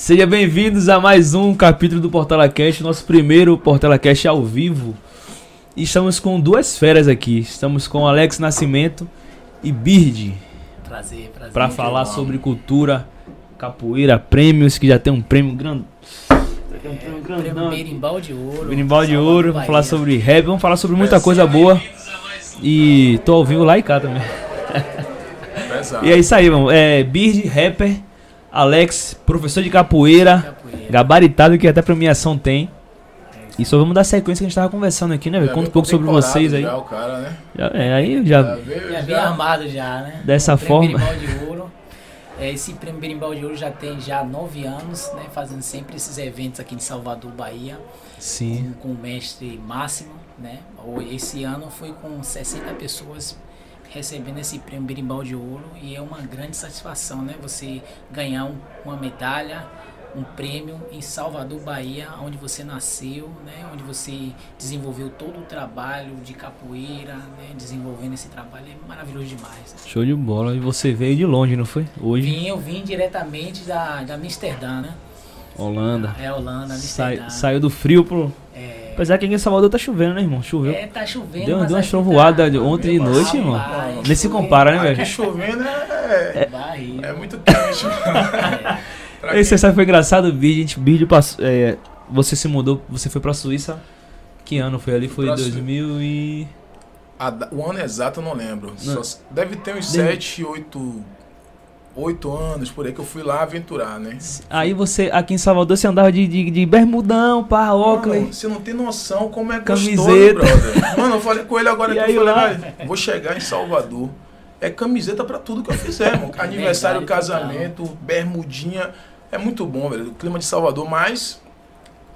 Sejam bem-vindos a mais um capítulo do Portela Cast, nosso primeiro Portela Cast ao vivo. E estamos com duas feras aqui. Estamos com Alex Nascimento e Bird Prazer, prazer. para falar sobre cultura, capoeira, prêmios, que já tem um prêmio grande. Tem um prêmio grandão. Berimbau de Ouro. Berimbau de Ouro, vamos Bahia. falar sobre rap, vamos falar sobre muita coisa boa. E tô ao vivo lá e cá também. Pesado. E é isso aí, mano. É Bird, rapper, Alex, professor de capoeira, Capoeira. gabaritado que até premiação tem. E só vamos dar sequência que a gente tava conversando aqui, né? velho? Já Conta um pouco sobre vocês aí. Já, o cara, né? Já- é, aí já. Já veio, Já já- bem armado já, né? Dessa O forma. Berimbau de Ouro. É, esse prêmio Berimbau de Ouro já tem já nove anos, né? Fazendo sempre esses eventos aqui em Salvador, Bahia. Sim. Com, com o mestre Máximo, né? Esse ano foi com 60 pessoas recebendo esse prêmio Berimbau de Ouro e é uma grande satisfação, né? Você ganhar um- uma medalha, um prêmio em Salvador, Bahia, onde você nasceu, né? Onde você desenvolveu todo o trabalho de capoeira, né? Desenvolvendo esse trabalho é maravilhoso demais. Show de bola. E você veio de longe, não foi? Hoje, Vim, eu vim diretamente da, da Amsterdã, né? Holanda. É Holanda, Sai- Amsterdã. saiu do frio pro. É, Apesar que aqui em Salvador tá chovendo, né, irmão? Choveu. é, tá chovendo. Deu, mas deu uma aqui trovoada tá- ontem de noite, irmão. Nem se compara, né, Aqui velho? chovendo é, Barriga. é muito quente. Pra Esse sabe foi engraçado, Bird, gente, Bird passou, é, você se mudou, você foi pra Suíça. Que ano foi ali? Foi Pra Su- 2000 e a o ano exato eu não lembro. Não. Só deve ter uns Deve- 7, 8, 8 anos por aí que eu fui lá aventurar, né? Aí você, aqui em Salvador, você andava de, de, de bermudão, pá, óculos. Mano, você não tem noção como é Camiseta. gostoso, brother. Mano, eu falei com ele agora E que aí eu falei, lá? vou chegar em Salvador. É camiseta pra tudo que eu fizer, mano. Aniversário, Verdade, casamento, bermudinha. É muito bom, velho. O clima de Salvador, mas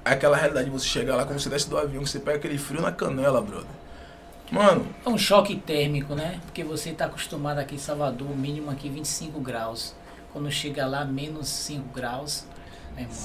é aquela realidade de você chegar lá, como você desce do avião, que você pega aquele frio na canela, brother. Mano, É um choque térmico, né? Porque você está acostumado aqui em Salvador, mínimo aqui 25 graus. Quando chega lá, menos 5 graus, irmão.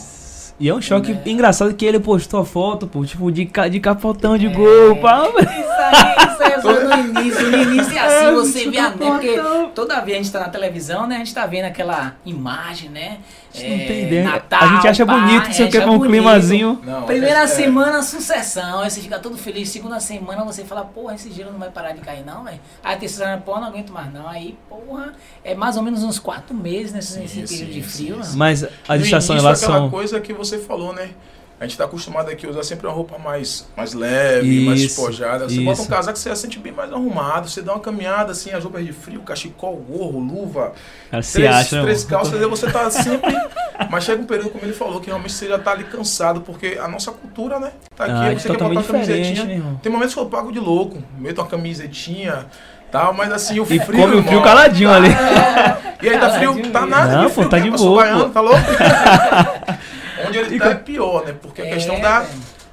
E é um choque É. engraçado que ele postou a foto, pô, tipo, de, ca- de capotão de É. gol, pá. Isso aí, isso aí é só no início. No início é assim, você vê a neve, porque toda vez a gente tá na televisão, né? A gente tá vendo aquela imagem, né? A gente não tem É, ideia. Natal, a gente acha pá, bonito, não sei o que, acha com um bonito. climazinho. não. Primeira é- é- semana, sucessão. Aí você fica todo feliz. Segunda semana, você fala, porra, esse gelo não vai parar de cair, não, velho. Aí a terceira semana, porra, não aguento mais, não. Aí, porra, é mais ou menos uns quatro meses nesse, Sim, nesse período sim, de frio. sim, né? sim. Mas as estações lá aquela são. coisa que você falou, né? A gente tá acostumado aqui a usar sempre uma roupa mais, mais leve, mais Isso, despojada. Você bota um isso. casaco, você se sente bem mais arrumado. Você dá uma caminhada, assim, as roupas de frio, cachecol, gorro, luva. Cara, três acha, né, três calças, aí você tá sempre... Mas chega um período, como ele falou, que realmente você já tá ali cansado. Porque a nossa cultura, né? Tá aqui, Ah, você quer botar uma camisetinha. né, irmão? Tem momentos que eu pago de louco. Meto uma camisetinha... Tal, mas assim, o E frio. come o frio caladinho ali. E aí tá frio, tá mesmo. nada Não, de pô, frio, tá que de eu sou boa, baiano, pô. tá louco? Onde ele E tá é pior, né? Porque a É, questão da,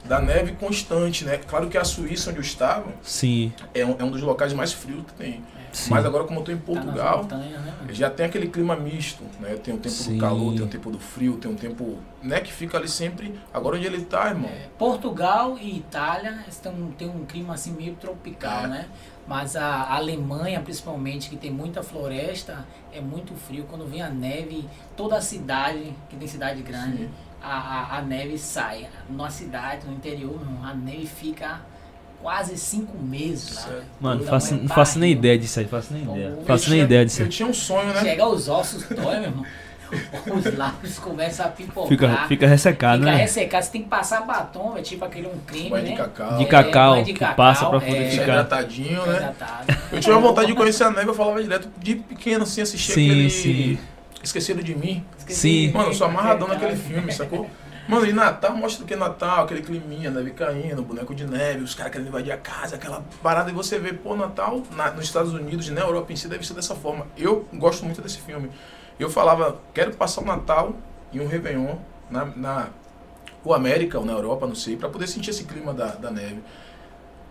da neve constante, né? Claro que a Suíça, onde eu estava, Sim, é um, é um dos locais mais frios que tem. sim. Mas agora, como eu tô em Tá Portugal, montanhas, né, mano? já tem aquele clima misto, né? Tem o tempo Sim. do calor, tem o tempo do frio, tem um tempo, né? Que fica ali sempre. Agora onde ele tá, irmão. É, Portugal e Itália estão, tem um clima assim meio tropical, É. né? Mas a Alemanha, principalmente, que tem muita floresta, é muito frio. Quando vem a neve, toda a cidade, que tem cidade grande, Sim. A, a, neve sai. Na cidade, no interior, a neve fica quase cinco meses lá. Certo. Mano, faço, não faço nem ideia disso aí, faço nem ideia. Pô, Faço Eu nem tinha- ideia disso Eu aí. tinha um sonho, né? Chega os ossos dói, meu irmão. Os lábios começam a pipocar. Fica, fica ressecado, Fica né? ressecado, você tem que passar batom, é tipo aquele um creme, de né? cacau. De É, cacau, banho de que cacau, passa pra poder é. Ficar. hidratadinho, né? Hidratado. Eu tinha vontade de conhecer a neve, eu falava direto de pequeno, assim, assistir Sim, aquele. sim. Esqueceram de mim. Sim. Mano, eu sou amarradão naquele filme, sacou? Mano, e Natal mostra o que é Natal, aquele climinha, neve caindo, boneco de neve, os caras querendo invadir a casa, aquela parada, e você vê, pô, Natal na- nos Estados Unidos, na Europa em si, deve ser dessa forma. Eu gosto muito desse filme. Eu falava, quero passar o Natal e um Réveillon na, na ou América ou na Europa, não sei, pra poder sentir esse clima da, da neve.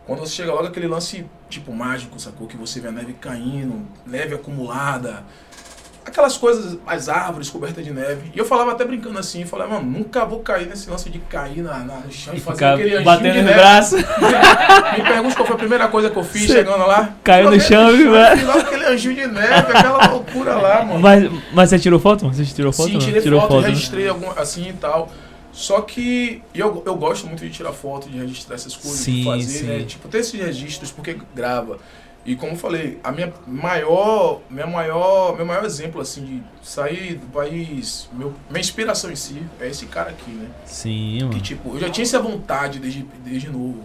Quando você chega logo aquele lance, tipo, mágico, sacou? Que você vê a neve caindo, neve acumulada. Aquelas coisas, as árvores cobertas de neve. E eu falava até brincando assim, eu falava, mano, nunca vou cair nesse lance de cair na, na- no chão e fazer Ficar aquele batendo de no neve. braço. Me pergunta qual foi a primeira coisa que eu fiz Cê chegando lá. caiu no chão fiz lá aquele anjinho de neve, aquela loucura lá, mano. Mas, mas você tirou foto? Você tirou foto? Sim, tirei tirou foto, né? registrei algum, assim e tal. Só que eu, eu gosto muito de tirar foto, de registrar essas coisas, Sim, de fazer, sim. né? Tipo, ter esses registros, porque grava. E como eu falei, a minha maior, minha maior, meu maior exemplo, assim, de sair do país, meu, minha inspiração em si é esse cara aqui, né? Sim, Que, mano. tipo, eu já tinha essa vontade desde, desde novo.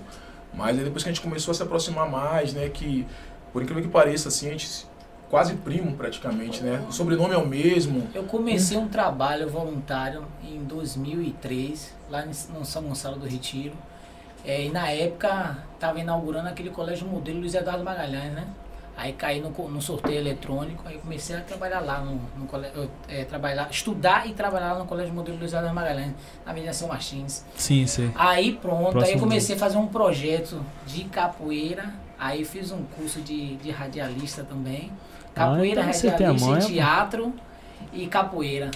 Mas aí depois que a gente começou a se aproximar mais, né? Que, por incrível que pareça, assim, a gente se- quase primo praticamente, né? O sobrenome é o mesmo. Eu comecei um trabalho voluntário em 2003, lá em- no São Gonçalo do Retiro. É, e na época estava inaugurando aquele colégio modelo Luiz Eduardo Magalhães, né? Aí caí no, no sorteio eletrônico, aí comecei a trabalhar lá no, no colégio, é, trabalhar, estudar e trabalhar no colégio modelo Luiz Eduardo Magalhães, na Avenida São Martins. Sim, sim. Aí pronto, aí Próximo eu comecei a fazer um projeto de capoeira, aí fiz um curso de, de radialista também. Capoeira, então você tem a radialista, manha, pô. teatro e capoeira.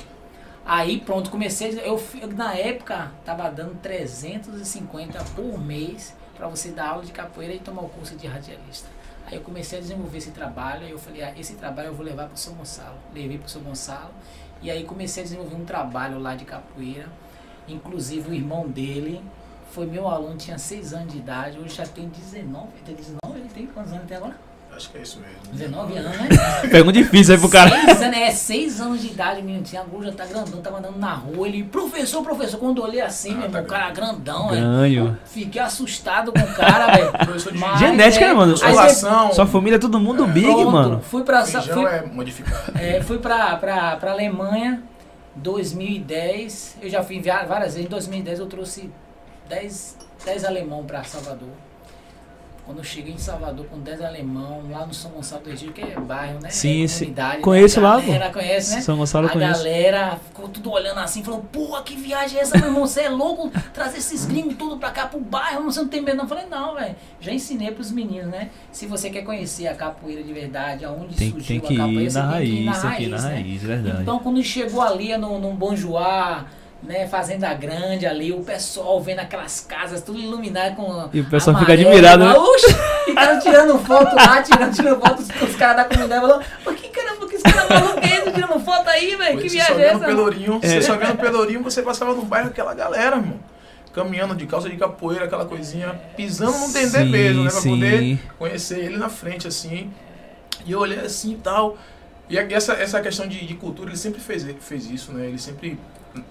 Aí pronto, comecei, eu, na época tava dando 350 por mês para você dar aula de capoeira e tomar o curso de radialista. Aí eu comecei a desenvolver esse trabalho, aí eu falei, ah, esse trabalho eu vou levar para São Gonçalo. Levei para São Gonçalo e aí comecei a desenvolver um trabalho lá de capoeira. Inclusive o irmão dele foi meu aluno, tinha 6 anos de idade, hoje já tem 19. Tem 19? Ele tem quantos anos tem agora? Acho que é isso mesmo. 19 anos, né? Pergunta difícil aí pro cara. Seis anos, é, seis anos de idade, o menino tinha agulha, já tá grandão, tava andando na rua, ele, professor, professor, quando eu olhei assim, Ah, meu tá irmão, o cara grandão, né? Ganho. Fiquei assustado com o cara, velho. Professor de Mas, Genética, é, né, mano? Musculação, Sua família é todo mundo big, pronto, mano. Fui pra, feijão fui, é modificado. é, fui pra, pra, pra Alemanha, 2010. Eu já fui enviar várias vezes. Em 2010 eu trouxe 10, 10 alemão pra Salvador. Quando eu cheguei em Salvador com 10 alemão, lá no São Gonçalo do Egito, que é bairro, né? Sim, é sim. comunidade, Conheço né? lá, A galera conhece, né? São Gonçalo a conheço. galera ficou tudo olhando assim, falou, porra, que viagem é essa, meu irmão? Você é louco trazer esses gringos tudo pra cá pro bairro, você não tem medo não? Eu falei, não, velho, já ensinei pros meninos, né? Se você quer conhecer a capoeira de verdade, aonde Tem, surgiu tem a capoeira, ir você na tem que ir na raiz, na né? raiz, é verdade. Então, quando chegou ali no, no Bonjoá, né, Fazenda Grande ali, o pessoal vendo aquelas casas tudo iluminadas com E o pessoal fica amarelo, admirado, né? Ficaram tirando foto lá, tirando, tirando foto, os, caras da comunidade falando, por que caramba, que esse cara maluco é esse tirando foto aí, velho? Que Você só viagem é essa? Pelourinho, É. você só vê no Pelourinho, você passava no bairro aquela galera, irmão. Caminhando de calça de capoeira, aquela coisinha, pisando no dendê Sim, mesmo, né? Pra sim. poder conhecer ele na frente, assim. E eu olhei assim e tal. E essa, essa questão de, de cultura, ele sempre fez, fez isso, né? Ele sempre,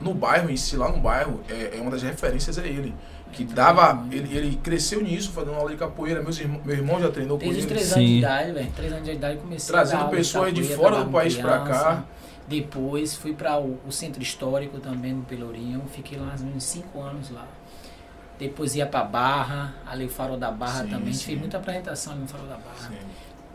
no bairro em si, lá no bairro, é, é uma das referências é ele. Que dava, ele, ele cresceu nisso, fazendo aula de capoeira. Meus irmãos, meu irmão já treinou com Desde ele. três Sim. anos de idade, velho. Três anos de idade comecei Trazendo a dar aula pessoas de capoeira, fora do país pra criança. cá. Depois fui para o, o centro histórico também no Pelourinho. Fiquei lá mais ou menos cinco anos lá. Depois ia pra Barra, ali o Farol da Barra Sim, também. A gente sim. fez muita apresentação ali no Farol da Barra. Sim.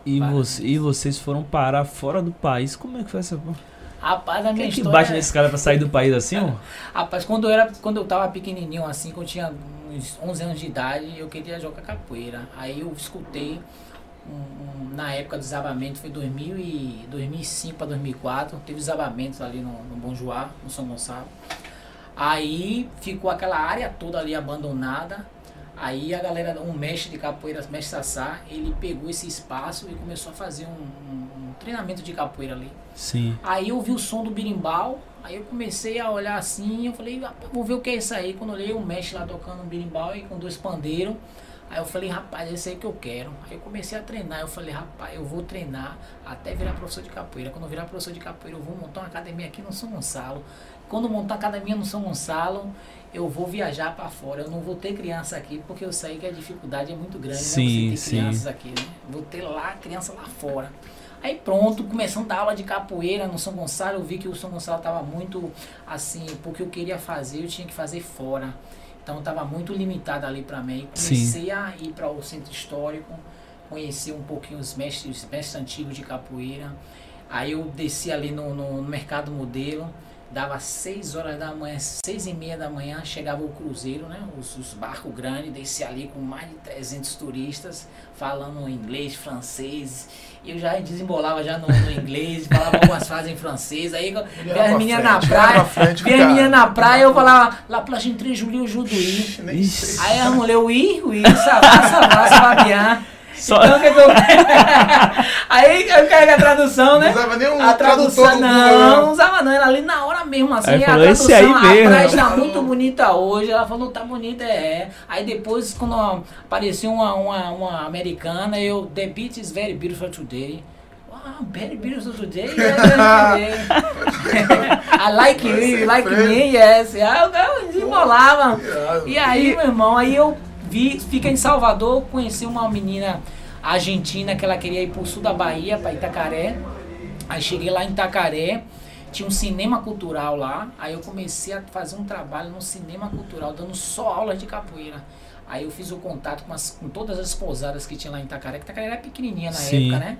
E, Para. você, e vocês foram parar fora do país. Como é que foi essa porra? Rapaz, a minha Quem é que história. bate nesse cara pra sair do país assim, ó? Rapaz, quando eu, era, quando eu tava pequenininho, assim, quando eu tinha uns 11 anos de idade, eu queria jogar capoeira. Aí eu escutei, um- um- na época do desabamento, foi 2000 e 2005 para 2004, teve desabamentos ali no, no Bom Joá, no São Gonçalo. Aí ficou aquela área toda ali abandonada. Aí a galera, um mestre de capoeira, mestre Sassá, ele pegou esse espaço e começou a fazer um, um- um treinamento de capoeira ali. Sim. Aí eu ouvi o som do birimbau, aí eu comecei a olhar assim, eu falei, "Rapaz, vou ver o que é isso aí. Quando eu olhei o mestre lá tocando um birimbau e com dois pandeiros, aí eu falei, rapaz, esse aí que eu quero. Aí eu comecei a treinar, eu falei, rapaz, eu vou treinar até virar professor de capoeira. Quando eu virar professor de capoeira, eu vou montar uma academia aqui no São Gonçalo. Quando montar a academia no São Gonçalo, eu vou viajar para fora. Eu não vou ter criança aqui, porque eu sei que a dificuldade é muito grande, Sim, né? Você sim. ter crianças aqui, né? Vou ter lá criança lá fora. Aí pronto, começando a aula de capoeira no São Gonçalo, eu vi que o São Gonçalo estava muito assim, porque eu queria fazer, eu tinha que fazer fora. Então estava muito limitado ali para mim. Sim. Comecei a ir para o centro histórico, conhecer um pouquinho os mestres, mestres antigos de capoeira. Aí eu desci ali no, no- no mercado modelo, Dava 6 horas da manhã, 6 e meia da manhã, chegava o cruzeiro, né? Os, os barcos grandes, descia ali com mais de 300 turistas, falando inglês, francês. E eu já desembolava já no, no inglês, falava algumas frases em francês. Aí via as meninas na praia, via as meninas na praia, eu falava, La plage entre Julie e Juduí. Aí a mulher, oui, oui, ça va, ça va, ça va bien. Só- Então. Aí eu carrego a tradução, né? Não usava nem um A tradução, não, Google, não né? usava não, era ali na hora mesmo, assim, Aí a falou, tradução, "Esse aí a mesmo." praia está muito bonita hoje, ela falou, tá bonita, é. Aí depois, quando apareceu uma, uma, uma americana, eu, the beach is very beautiful today. Wow, very beautiful today, yes, yes, today. I like you, you like me, yes. Aí eu, eu desembolava. E aí, meu irmão, aí eu vi, fica em Salvador, conheci uma menina argentina que ela queria ir pro sul da Bahia, pra Itacaré. Aí cheguei lá em Itacaré, tinha um cinema cultural lá. Aí eu comecei a fazer um trabalho no cinema cultural, dando só aulas de capoeira. Aí eu fiz o contato com, as- com todas as pousadas que tinha lá em Itacaré, que Itacaré era pequenininha na Sim. época, né?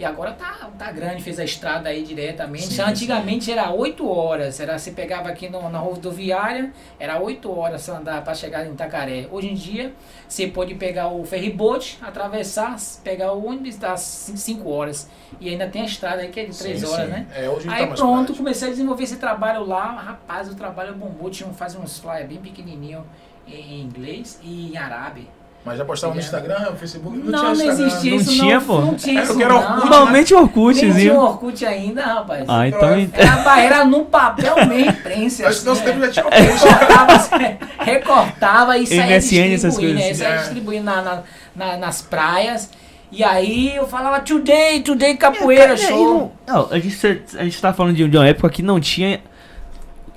E agora tá, tá grande, fez a estrada aí diretamente. Sim, Antigamente era 8 horas, era, você pegava aqui no, na rodoviária, era 8 horas você andar para chegar em Itacaré. Hoje em dia, você pode pegar o ferryboat, atravessar, pegar o ônibus, dá 5 horas. E ainda tem a estrada aí que é de 3 Sim, horas, sim. né? É, hoje não Aí tá pronto, tarde. comecei a desenvolver esse trabalho lá. Rapaz, o trabalho bombou. Tinha um, fazia uns flyers bem pequenininho em, em inglês e em árabe. Mas já postava no Instagram, no Facebook, não, Não, não, tinha Instagram. existia Não isso. tinha, não, pô? Não tinha isso, era não. Orkut, Normalmente o Nem tinha Orkutzinho. o Orkut ainda, rapaz. Ah, então. Era barreira no papel mesmo, imprensa. Acho que nosso assim, tempo já tinha. Orkut. recortava, recortava e saía MSN, essas distribuindo, coisas né? assim. Saía É. distribuindo na, na- na- nas praias. E aí eu falava, today, today capoeira, É, show. não- não, a, gente, a gente tá falando de, de uma época que não tinha.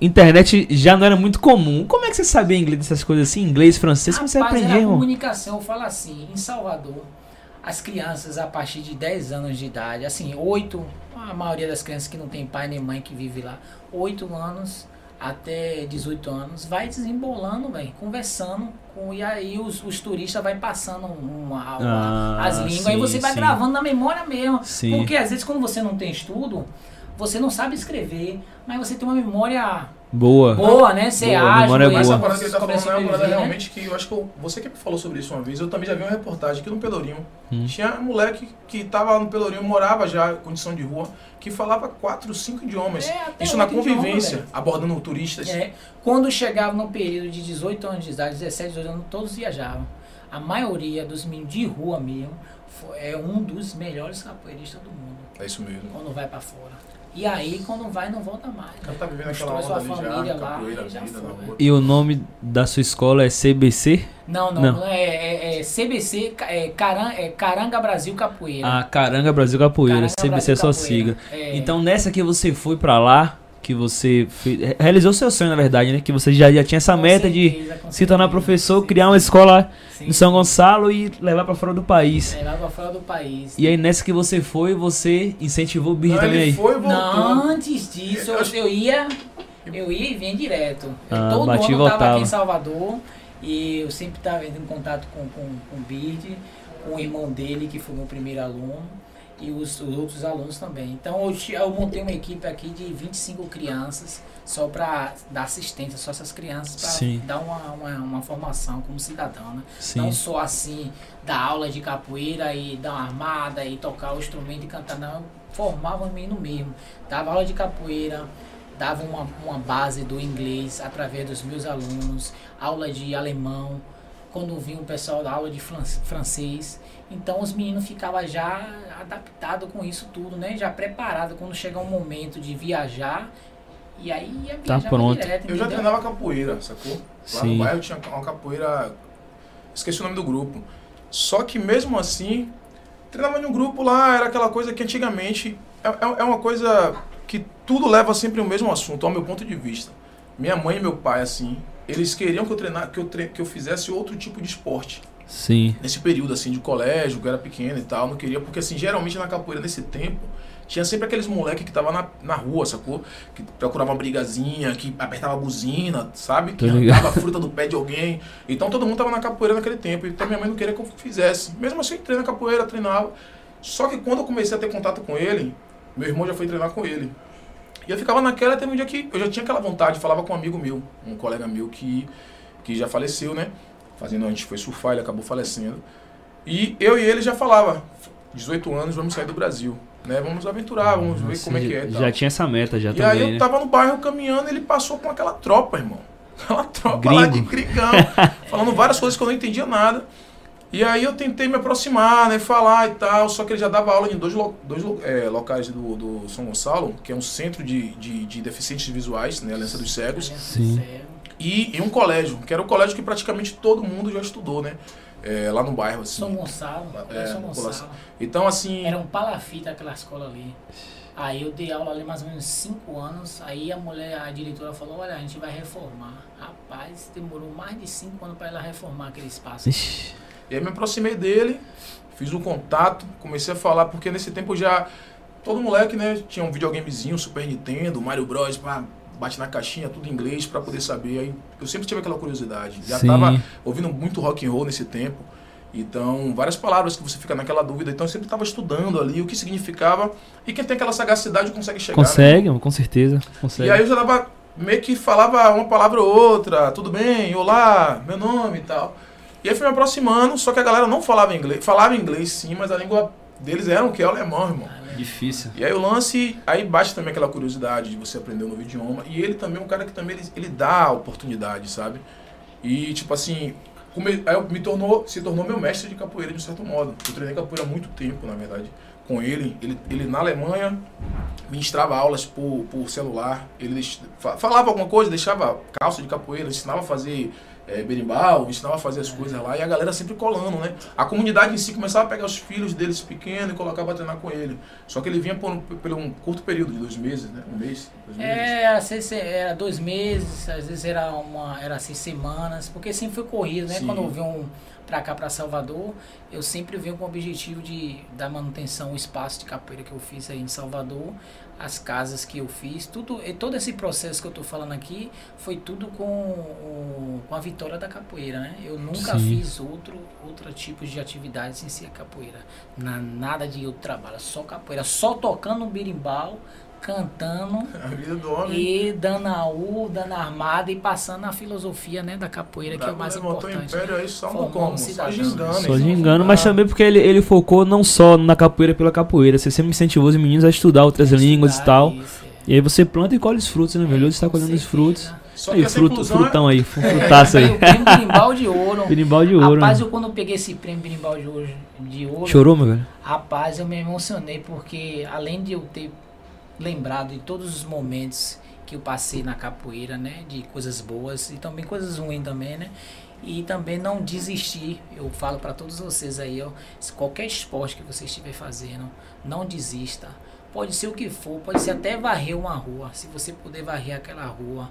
Internet já não era muito comum. Como é que você sabia inglês, dessas coisas assim? Inglês, francês? Como você Rapaz, aprendia, irmão? comunicação, eu falo assim, em Salvador, as crianças a partir de 10 anos de idade, assim, 8, a maioria das crianças que não tem pai nem mãe que vive lá, 8 anos até 18 anos, vai desembolando, velho, conversando, com, e aí os, os turistas vai passando uma, uma- Ah, as línguas, sim, aí você vai sim. gravando na memória mesmo. Sim. Porque às vezes quando você não tem estudo, você não sabe escrever, mas você tem uma memória Boa. boa, né? Você Boa, a ágil, memória é boa. essa parada que ele tá começa falando é uma parada né? realmente que eu acho que eu, você que falou sobre isso uma vez, eu também já vi uma reportagem aqui no Pelourinho. Hum. Tinha um moleque que tava no Pelourinho, morava já em condição de rua, que falava quatro, cinco idiomas. É, isso na idioma, convivência, velho. abordando turistas. É, quando chegava no período de 18 anos de idade, 17, 18 anos, todos viajavam. A maioria dos meninos de rua mesmo fo- é um dos melhores capoeiristas do mundo É isso mesmo. quando vai pra fora. E aí, quando vai, não volta mais. Cara tá vivendo aquela Constrói sua já, família lá, capoeira, já vida foi. E o nome da sua escola é CBC? Não, não, Não. é, é- é CBC, é, Caran- é Caranga Brasil Capoeira. Ah, Caranga Brasil Capoeira. Caranga CBC é Brasil sua Capoeira. sigla. É. Então nessa que você foi pra lá, que você fez, re- realizou seu sonho na verdade, né? Que você já, já tinha essa Com meta de certeza, com se tornar professor, Sim, criar uma escola sim. em São Gonçalo e levar pra fora do país. É, lá pra fora do país. E aí nessa que você foi, você incentivou o Bird também aí. foi voltou. Não, antes disso, Eu eu, acho- eu ia, eu ia e vinha direto. Ah, todo bati ano eu tava voltava. aqui em Salvador e eu sempre estava em contato com, com, com o Bird, com o irmão dele, que foi meu primeiro aluno, e os, os outros alunos também. Então eu, eu montei uma equipe aqui de 25 crianças, só para dar assistência, só essas crianças, para dar uma, uma, uma formação como cidadão, né? Sim. Não só assim, dar aula de capoeira e dar uma armada e tocar o instrumento e cantar, não. Eu formava o menino mesmo. Dava aula de capoeira, dava uma, uma base do inglês através dos meus alunos, aula de alemão, quando vinha o pessoal da aula de fran- francês. Então os meninos ficavam já adaptados com isso tudo, né? Já preparado quando chegar um momento de viajar. E aí ia Tá viajar pronto. direto, Eu já treinava capoeira, sacou? Lá Sim. no bairro tinha uma capoeira. Esqueci o nome do grupo. Só que mesmo assim, treinava em um grupo lá, era aquela coisa que antigamente. É, é- é uma coisa que tudo leva sempre o mesmo assunto, ao meu ponto de vista. Minha mãe e meu pai, assim, eles queriam que eu, treinar, que eu, tre- que eu fizesse outro tipo de esporte. Sim. Nesse período, assim, de colégio, que eu era pequeno e tal, não queria, porque assim, geralmente na capoeira nesse tempo, tinha sempre aqueles moleque que tava na, na rua, sacou? Que procurava uma brigazinha, que apertava a buzina, sabe? Que arrancava a fruta do pé de alguém. Então todo mundo tava na capoeira naquele tempo. Então minha mãe não queria que eu fizesse. Mesmo assim, eu entrei na capoeira, treinava. Só que quando eu comecei a ter contato com ele, meu irmão já foi treinar com ele. E eu ficava naquela até um dia que eu já tinha aquela vontade, falava com um amigo meu, um colega meu que, que já faleceu, né? Fazendo, a gente foi surfar, ele acabou falecendo. E eu e ele já falava, 18 anos, vamos sair do Brasil. Né? Vamos aventurar, vamos ver como é que é. e Já tal. tinha essa meta, já E também, aí eu né? tava no bairro caminhando ele passou com aquela tropa, irmão. Aquela tropa lá de Gringo. gringão, falando várias coisas que eu não entendia nada. E aí eu tentei me aproximar, né, falar e tal, só que ele já dava aula em dois, lo- dois lo- é, locais do, do São Gonçalo, que é um centro de, de, de deficientes visuais, né, Aliança dos Cegos, Sim. E em um colégio, que era o colégio que praticamente todo mundo já estudou, né, é, lá no bairro, assim. São Gonçalo, É, São. Gonçalo. Então, assim, Era um palafita aquela escola ali. Aí eu dei aula ali mais ou menos 5 anos. Aí a mulher, a diretora falou: Olha, a gente vai reformar. Rapaz, demorou mais de 5 anos para ela reformar aquele espaço. Ixi. E aí me aproximei dele, fiz um contato, comecei a falar, porque nesse tempo já. Todo moleque, né? Tinha um videogamezinho, Super Nintendo, Mario Bros, pá, bate na caixinha, tudo em inglês pra poder saber. Aí eu sempre tive aquela curiosidade. Já Sim. tava ouvindo muito rock and roll nesse tempo. Então, várias palavras que você fica naquela dúvida. Então, eu sempre estava estudando ali o que significava. E quem tem aquela sagacidade consegue chegar. né? Consegue, com certeza. Consegue. E aí eu já dava, meio que falava uma palavra ou outra, tudo bem, olá, meu nome e tal. E aí fui me aproximando, só que a galera não falava inglês, falava inglês sim, mas a língua deles era o que? O alemão, irmão. Difícil. E aí o lance, aí bate também aquela curiosidade de você aprender um novo idioma. E ele também é um cara que também ele, ele dá oportunidade, sabe? E tipo assim, come, aí me tornou, se tornou meu mestre de capoeira de um certo modo. Eu treinei capoeira há muito tempo, na verdade, com ele. Ele, ele na Alemanha ministrava aulas por, por celular. Ele falava alguma coisa, deixava calça de capoeira, ensinava a fazer é, berimbau, ensinava a fazer as coisas lá. E a galera sempre colando, né? A comunidade em si começava a pegar os filhos deles pequenos e colocava pra treinar com ele. Só que ele vinha por um, por um curto período de dois meses, né? Um mês, dois meses. É, às vezes era dois meses, às vezes era uma, era seis semanas, porque sempre foi corrido, né? Sim. Quando eu venho pra cá, pra Salvador, eu sempre venho com o objetivo de dar manutenção ao espaço de capoeira que eu fiz aí em Salvador, as casas que eu fiz, tudo, e todo esse processo que eu tô falando aqui foi tudo com, o- com a vitória da capoeira, né? Eu nunca Sim. fiz outro, outro tipo de atividade sem ser a capoeira. Na, nada de outro trabalho, só capoeira, só tocando um birimbau, cantando A vida do homem. e dando a U, dando a armada e passando a filosofia né, da capoeira, que é o mais o importante. império aí só no Formar um como, só gingando. Só gingando, mas também porque ele, ele focou não só na capoeira pela capoeira. Você sempre incentivou os meninos a estudar outras É línguas e estudar tal. isso, é. E aí você planta e colhe os frutos, né, velho? Hoje você tá Com colhendo os frutos. Só Aí, fruto, inclusão frutão aí, É, frutaço aí. eu tenho berimbau de ouro. Berimbau de ouro. Rapaz, né? eu quando eu peguei esse prêmio berimbau de ouro, de ouro Chorou, meu velho? Rapaz, eu me emocionei porque além de eu ter lembrado de todos os momentos que eu passei na capoeira, né, de coisas boas e também coisas ruins também, né? E também não desistir. Eu falo para todos vocês aí, ó, se qualquer esporte que você estiver fazendo, não desista. Pode ser o que for, pode ser até varrer uma rua. Se você puder varrer aquela rua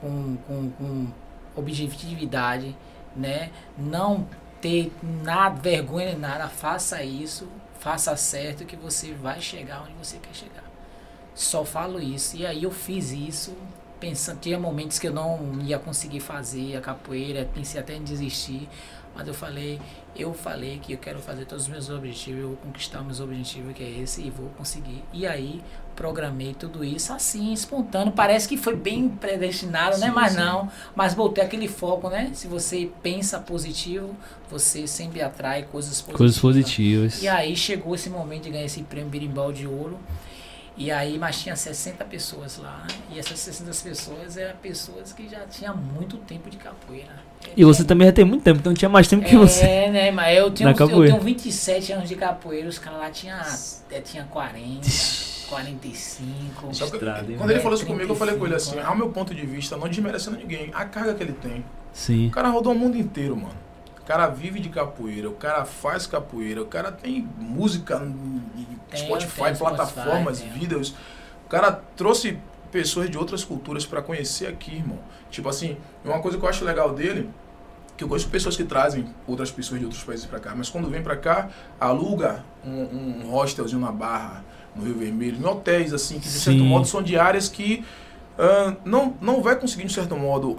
com, com, com objetividade, né? Não ter nada, vergonha nada, faça isso, faça certo que você vai chegar onde você quer chegar. Só falo isso. E aí eu fiz isso, pensando, tinha momentos que eu não ia conseguir fazer a capoeira, pensei até em desistir, mas eu falei, eu falei que eu quero fazer todos os meus objetivos, eu vou conquistar meus objetivos, que é esse, e vou conseguir. E aí programei tudo isso assim, espontâneo. Parece que foi bem predestinado, né? Sim, Mas sim. não. Mas botei aquele foco, né? Se você pensa positivo, você sempre atrai coisas positivas. Coisas positivas. E aí chegou esse momento de ganhar esse prêmio Birimbau de Ouro. E aí, mas tinha 60 pessoas lá? E essas 60 pessoas eram pessoas que já tinham muito tempo de capoeira. E você também já tem muito tempo, então tinha mais tempo que você. É, né? Mas eu, tinha, Na uns- eu tenho 27 anos de capoeira, os caras lá tinham é, tinha 40, 45. Só que, Estrada, quando ele falou isso comigo, eu falei com ele assim, 35, ao meu ponto de vista, não desmerecendo ninguém, a carga que ele tem. Sim. O cara rodou o mundo inteiro, mano. O cara vive de capoeira, o cara faz capoeira, o cara tem música em Tem, Spotify, tem plataformas, Spotify, vídeos. O cara trouxe pessoas de outras culturas pra conhecer aqui, irmão. Tipo assim, uma coisa que eu acho legal dele, que eu conheço pessoas que trazem outras pessoas de outros países pra cá, mas quando vem pra cá, aluga um, um hostelzinho na Barra, no Rio Vermelho, em hotéis assim, que de certo Sim. modo são diárias que ah, não, não vai conseguir, de certo modo,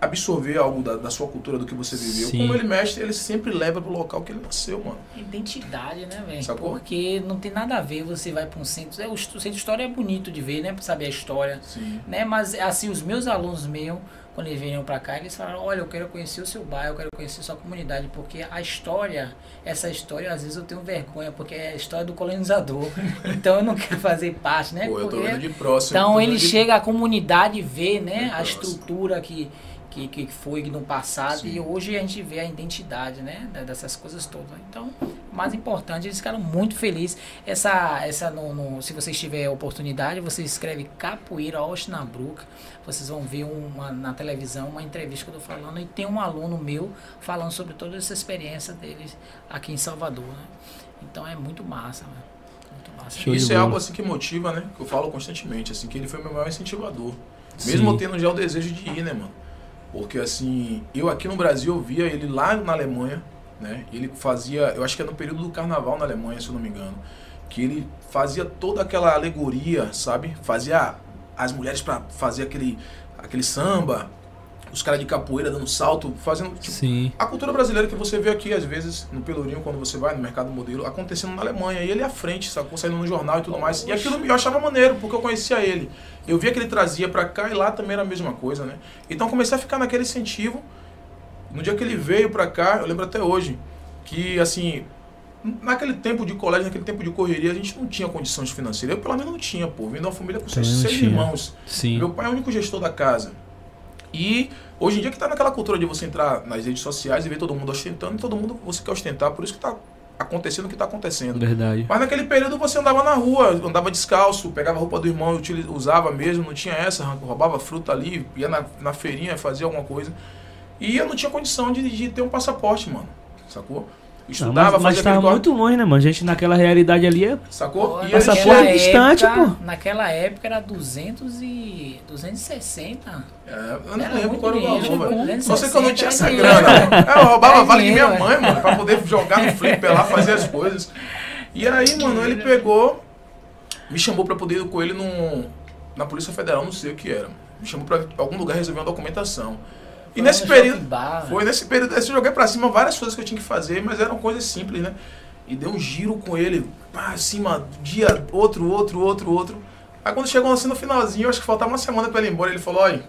absorver algo da, da sua cultura, do que você viveu. Sim. Como ele mexe, ele sempre leva pro local que ele nasceu, mano. Identidade, né, velho? Porque não tem nada a ver, você vai para um centro. É, o centro de história é bonito de ver, né? Pra saber a história. Sim. Né? Mas assim, os meus alunos meus, quando eles vêm para cá, eles falaram, olha, eu quero conhecer o seu bairro, eu quero conhecer a sua comunidade, porque a história, essa história, às vezes eu tenho vergonha, porque é a história do colonizador. então eu não quero fazer parte, né? Pô, eu tô Porque- vendo de próximo. Então ele de- chega, a comunidade vê, né, a Nossa. estrutura que, que, que foi no passado Sim. e hoje a gente vê a identidade, né, dessas coisas todas. Então, o mais importante, eles ficaram muito felizes. Essa, essa no, no- se vocês tiverem oportunidade, você escreve Capoeira Osnabrück, vocês vão ver uma, na televisão uma entrevista que eu tô falando e tem um aluno meu falando sobre toda essa experiência deles aqui em Salvador, né? Então é muito massa, né? Muito massa. Show Isso é algo assim que motiva, né? Que eu falo constantemente, assim, que ele foi meu maior incentivador. Mesmo Sim. tendo já o desejo de ir, né, mano? Porque assim, eu aqui no Brasil eu via ele lá na Alemanha, né? Ele fazia, eu acho que é no período do carnaval na Alemanha, se eu não me engano, que ele fazia toda aquela alegoria, sabe? Fazia as mulheres pra fazer aquele aquele samba, os caras de capoeira dando salto, fazendo tipo, Sim. a cultura brasileira que você vê aqui, às vezes, no Pelourinho, quando você vai no mercado modelo, acontecendo na Alemanha. E ele à frente, sacou? Saindo no jornal e tudo mais. E aquilo eu achava maneiro, porque eu conhecia ele. Eu via que ele trazia pra cá e lá também era a mesma coisa, né? Então comecei a ficar naquele incentivo. No dia que ele veio pra cá, eu lembro até hoje, que assim, naquele tempo de colégio, naquele tempo de correria, a gente não tinha condições financeiras. Eu pelo menos não tinha, pô. Vindo de uma família com seis, seis irmãos. Sim. Meu pai é o único gestor da casa. E hoje em dia que tá naquela cultura de você entrar nas redes sociais e ver todo mundo ostentando, e todo mundo você quer ostentar, por isso que tá acontecendo o que tá acontecendo. Verdade. Mas naquele período você andava na rua, andava descalço, pegava a roupa do irmão usava mesmo, não tinha essa, roubava fruta ali, ia na, na feirinha, fazia alguma coisa. E eu não tinha condição de, de ter um passaporte, mano. Sacou? Não, Estudava, mas, mas fazia tava aquele muito longe, né, mano? A gente naquela realidade ali é. Sacou? Pô, E ele naquela é distante, época- pô. Naquela época era 200 e 260. É, eu não Era lembro qual era o valor, velho. Só sei que eu não tinha essa 260 grana. é dinheiro. É, eu roubava É vale de minha mãe, mano, pra poder jogar no flipper lá, fazer as coisas. E aí, mano, ele pegou, me chamou pra poder ir com ele num, na Polícia Federal, não sei o que era. Me chamou pra algum lugar resolver uma documentação. E nesse período, bar, foi nesse período, eu joguei pra cima várias coisas que eu tinha que fazer, mas eram coisas simples, né? E dei um giro com ele, pá, cima, dia, outro, outro, outro, outro. Aí quando chegou assim no finalzinho, eu acho que faltava uma semana pra ele ir embora, ele falou, olha,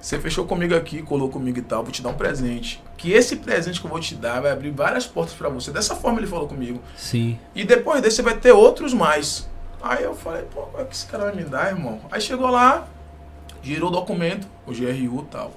você fechou comigo aqui, colou comigo e tal, vou te dar um presente. Que esse presente que eu vou te dar vai abrir várias portas pra você. Dessa forma ele falou comigo. Sim. E depois desse você vai ter outros mais. Aí eu falei, pô, qual é que esse cara vai me dar, irmão? Aí chegou lá, girou o documento, o GRU e tal.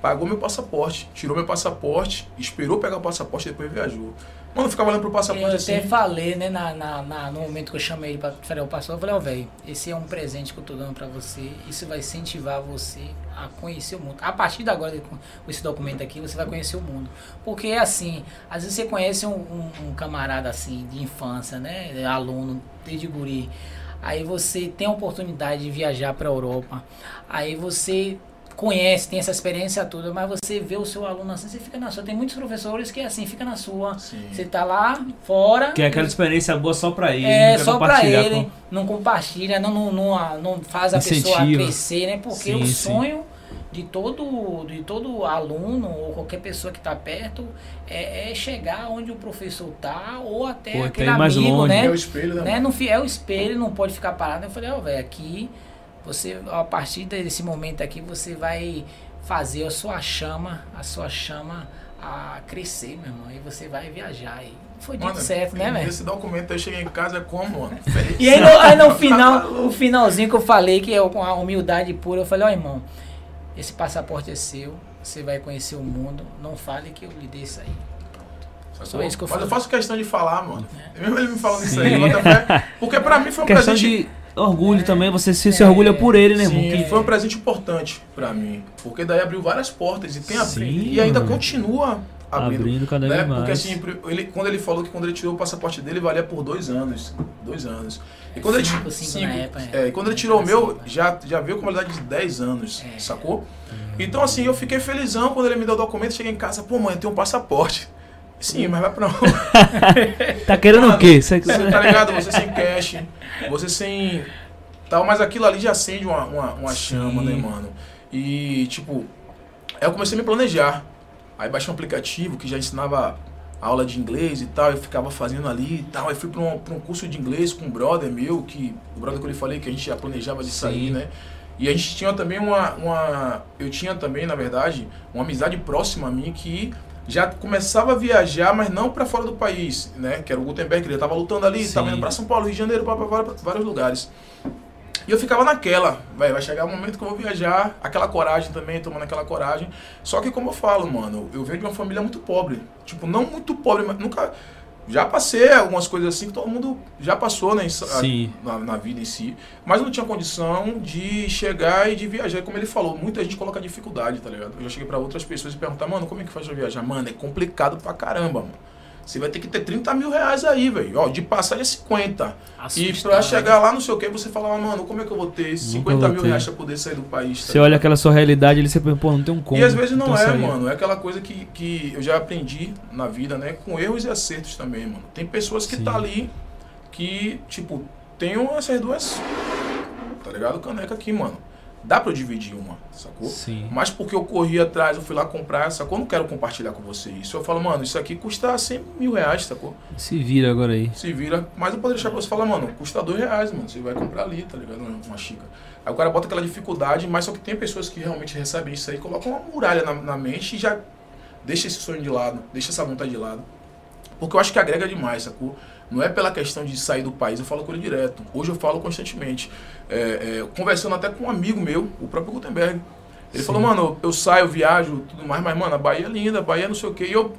Pagou meu passaporte, tirou meu passaporte, esperou pegar o passaporte e depois viajou. Mano, eu ficava olhando pro passaporte Eu assim. até falei, né, na, na, na- no momento que eu chamei ele pra fazer o passaporte, eu falei, ó, velho, esse é um presente que eu tô dando pra você, isso vai incentivar você a conhecer o mundo. A partir de agora, com esse documento aqui, você vai conhecer o mundo. Porque, assim, às vezes você conhece um, um- um camarada, assim, de infância, né, aluno, desde guri, aí você tem a oportunidade de viajar pra Europa, aí você conhece, tem essa experiência toda, mas você vê o seu aluno assim, você fica na sua. Tem muitos professores que, assim, fica na sua, Sim. você tá lá fora. Que é aquela experiência boa só pra ele. É, só pra compartilhar ele, com- não compartilha, não, não, não, não faz a pessoa Incentiva. crescer, né? Porque Sim, o sim. sonho de todo, de todo aluno ou qualquer pessoa que está perto é, é chegar onde o professor tá ou até até aquele amigo, longe. né? É o espelho, né? né? Não, é o espelho, não pode ficar parado. Eu falei, ó, velho, aqui, você, a partir desse momento aqui, você vai fazer a sua chama, a sua chama a crescer, meu irmão. E você vai viajar. E foi dito Mano, certo, né, velho? Esse documento eu cheguei em casa como, mano? Feliz. E aí no, aí no final, o finalzinho que eu falei, que é com a humildade pura, eu falei, ó irmão, esse passaporte é seu, você vai conhecer o mundo, não fale que eu lhe dei isso aí. Sacou? Só isso que eu Mas eu faço questão de falar, mano. É. Mesmo ele me falando isso aí, fé. porque pra mim foi um Questão presente. de orgulho também, você se, se É. orgulha por ele, né, irmão? Sim, foi um presente importante pra mim. Porque daí abriu várias portas e tem Sim, abrindo. E ainda mano. continua abrindo. Abrindo cada né? vez mais. Porque assim, ele, quando ele falou que quando ele tirou o passaporte dele, valia por dois anos. Dois anos. E quando Cinco, ele, cinco cinco, época, é. é, quando ele tirou o meu, né? já, já veio com uma validade de 10 anos, É. sacou? Então assim, eu fiquei felizão quando ele me deu o documento, cheguei em casa, pô mãe, eu tenho um passaporte. Sim, mas vai pra onde? Tá querendo o Mano, quê? Você- Você tá ligado? Você sem cash, você sem. Tal, mas aquilo ali já acende uma, uma, uma chama, né, mano? E, tipo, Aí eu comecei a me planejar. Aí baixei um aplicativo que já ensinava aula de inglês e tal, eu ficava fazendo ali e tal. Aí fui para um, pra um curso de inglês com um brother meu, que o brother que eu lhe falei que a gente já planejava de sair, Sim. né? E a gente tinha também uma, uma. Eu tinha também, na verdade, uma amizade próxima a mim que já começava a viajar, mas não para fora do país, né? Que era o Gutenberg, ele estava lutando ali, estava indo para São Paulo, Rio de Janeiro, para vários lugares. E eu ficava naquela, vai, vai chegar o momento que eu vou viajar, aquela coragem também, tomando aquela coragem. Só que como eu falo, mano, eu venho de uma família muito pobre. Tipo, não muito pobre, mas nunca. Já passei algumas coisas assim que todo mundo já passou, né? Na, na vida em si. Mas eu não tinha condição de chegar e de viajar. Como ele falou, muita gente coloca dificuldade, tá ligado? Eu já cheguei pra outras pessoas e perguntar, mano, como é que faz pra viajar? Mano, é complicado pra caramba, mano. Você vai ter que ter 30 mil reais aí, velho. Ó, de passagem é 50. E Assustador. pra chegar lá, não sei o que, você falava, mano, como é que eu vou ter 50 vou mil ter. reais pra poder sair do país? tá Você olha aquela sua realidade ali, você pensa, pô, não tem um como. e às vezes não então é, sair. mano. É aquela coisa que, que eu já aprendi na vida, né? Com erros e acertos também, mano. Tem pessoas que Sim. tá ali que, tipo, tem essas duas. Tá ligado? Caneca aqui, mano. Dá pra eu dividir uma, sacou? Sim. Mas porque eu corri atrás, eu fui lá comprar, sacou? Eu não quero compartilhar com você isso. Eu falo, mano, isso aqui custa 100 mil reais, sacou? Se vira agora aí. Se vira. Mas eu poderia deixar pra você falar, mano, custa dois reais, mano. Você vai comprar ali, tá ligado? Uma xícara. Aí o cara bota aquela dificuldade, mas só que tem pessoas que realmente recebem isso aí, colocam uma muralha na, na mente e já deixa esse sonho de lado, deixa essa vontade de lado. Porque eu acho que agrega demais, sacou? Não é pela questão de sair do país, eu falo com ele direto. Hoje eu falo constantemente. É, é, conversando até com um amigo meu, o próprio Gutenberg. Ele Sim. falou, mano, eu, eu saio, viajo, tudo mais, mas, mano, a Bahia é linda, a Bahia é não sei o quê. E eu,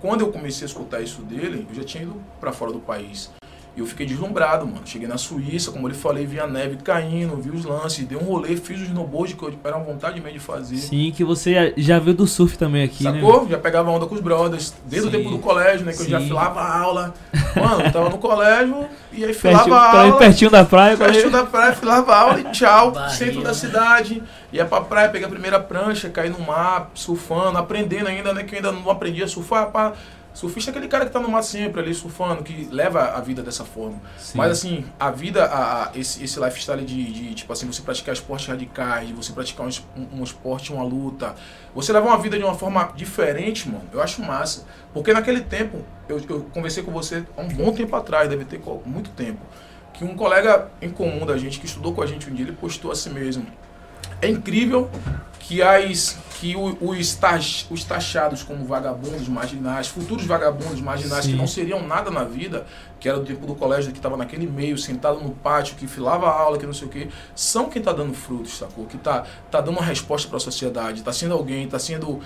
quando eu comecei a escutar isso dele, eu já tinha ido pra fora do país. E eu fiquei deslumbrado, mano. Cheguei na Suíça, como eu lhe falei, vi a neve caindo, vi os lances, dei um rolê, fiz o snowboard que eu era uma vontade mesmo de fazer. Sim, que você já veio do surf também aqui, né? Sacou? Já pegava onda com os brothers, desde Sim. o tempo do colégio, né? Que eu já Sim. filava a aula. Mano, eu tava no colégio e aí Pertinho, filava a colégio aula. pertinho da praia. Pertinho da praia, filava a aula e tchau. Centro da cidade. Ia pra praia, peguei a primeira prancha, caí no mar, surfando, aprendendo ainda, né? Que eu ainda não aprendi a surfar. Pá. Surfista é aquele cara que tá no mar sempre ali surfando, que leva a vida dessa forma. Sim. Mas assim, a vida, a, a- esse, esse lifestyle de, de, tipo assim, você praticar esportes radicais, de você praticar um, um, esporte, uma luta, você levar uma vida de uma forma diferente, mano, eu acho massa. Porque naquele tempo, eu, eu conversei com você há um bom tempo atrás, deve ter muito tempo, que um colega em comum da gente, que estudou com a gente um dia, ele postou assim mesmo. É incrível que as que os, tax, os taxados como vagabundos marginais, futuros vagabundos marginais Sim. que não seriam nada na vida, que era do tempo do colégio, que estava naquele meio, sentado no pátio, que filava a aula, que não sei o quê, são quem está dando frutos, sacou? Que tá, tá dando uma resposta para a sociedade, tá sendo alguém, tá sendo,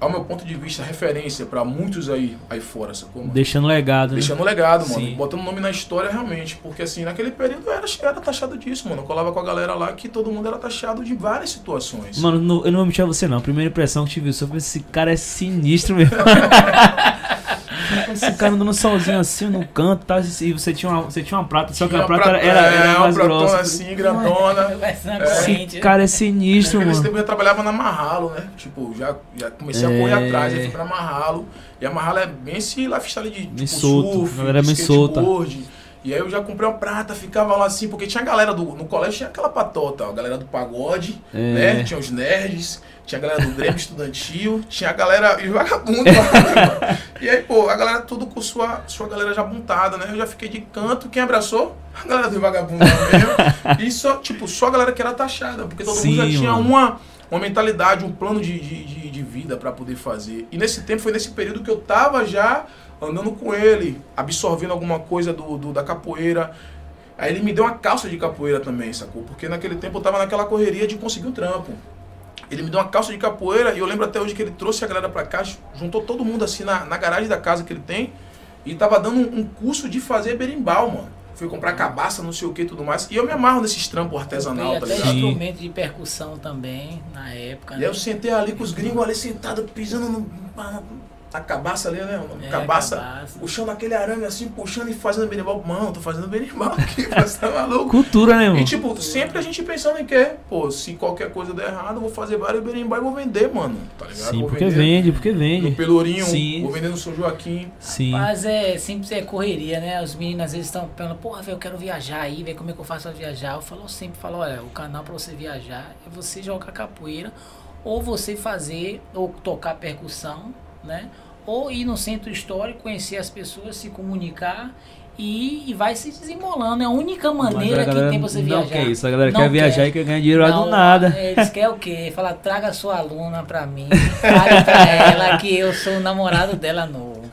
ao, meu ponto de vista, referência para muitos aí, aí fora, sacou? mano? Deixando legado, né? Deixando um legado, mano. Sim. Botando nome na história realmente. Porque assim, naquele período era, era taxado disso, mano. Eu colava com a galera lá que todo mundo era taxado de várias situações. Mano, não- eu não vou mentir a você não. A primeira impressão que tive sobre esse cara é sinistro mesmo. esse cara andando sozinho assim no canto, tá? E você tinha uma, você tinha uma prata, só que a prata pra- era, era, era é, mais uma pratona grossa. assim, grandona. É. corrente. Esse cara é sinistro, Naquele mano. tempo eu já trabalhava na Marralo, né? Tipo, já, já comecei a É. correr atrás, aí fui pra Marralo. E a Marralo é bem esse lifestyle de tipo, solto, surf, a galera é bem skateboard. E aí eu já comprei uma prata, ficava lá assim, porque tinha a galera do. No colégio tinha aquela patota, a galera do pagode, É. né? Tinha os nerds, tinha a galera do Grêmio Estudantil, tinha a galera. E lá, mano? E aí, pô, a galera tudo com sua, sua galera já montada, né? Eu já fiquei de canto, quem abraçou? A galera do vagabundo mesmo. E só, tipo, só a galera que era taxada, porque todo mundo já Sim, tinha uma, uma mentalidade, um plano de, de, de, vida pra poder fazer. E nesse tempo, foi nesse período que eu tava já andando com ele, absorvendo alguma coisa do, do- da capoeira. Aí ele me deu uma calça de capoeira também, sacou? Porque naquele tempo eu tava naquela correria de conseguir um trampo. Ele me deu uma calça de capoeira e eu lembro até hoje que ele trouxe a galera pra cá, juntou todo mundo assim na, na garagem da casa que ele tem e tava dando um, um curso de fazer berimbau, mano. Fui comprar cabaça, não sei o que e tudo mais. E eu me amarro nesses trampos artesanal, tá ligado? Instrumento de percussão também, na época. E né? eu sentei ali com os gringos ali sentado, pisando no, na, na cabaça ali, né? É, cabaça, cabaça. puxando aquele arame assim, puxando e fazendo berimbau. Mano, tô fazendo berimbau aqui, você tá maluco? Cultura, né, E mano? tipo, sempre a gente pensando em que, pô, se qualquer coisa der errado, eu vou fazer vários berimbau e vou vender, mano. Tá ligado? Sim, vou porque vender vende, porque No vende. Pelourinho, Sim. vou vender no São Joaquim. Sim. Mas é sempre é correria, né? Os meninos às vezes estão falando, porra, velho, eu quero viajar aí, ver como é que eu faço pra viajar. Eu falo eu sempre falo, olha, o canal pra você viajar é você jogar capoeira ou você fazer, ou tocar percussão, né? Ou ir no centro histórico, conhecer as pessoas, se comunicar e, e vai se desembolando. É a única maneira a que tem você não viajar. quer isso, a galera Não quer viajar e quer ganhar dinheiro lá do Não, nada. Eles querem o quê? Fala, traga sua aluna pra mim. Fale pra ela que eu sou o namorado dela novo.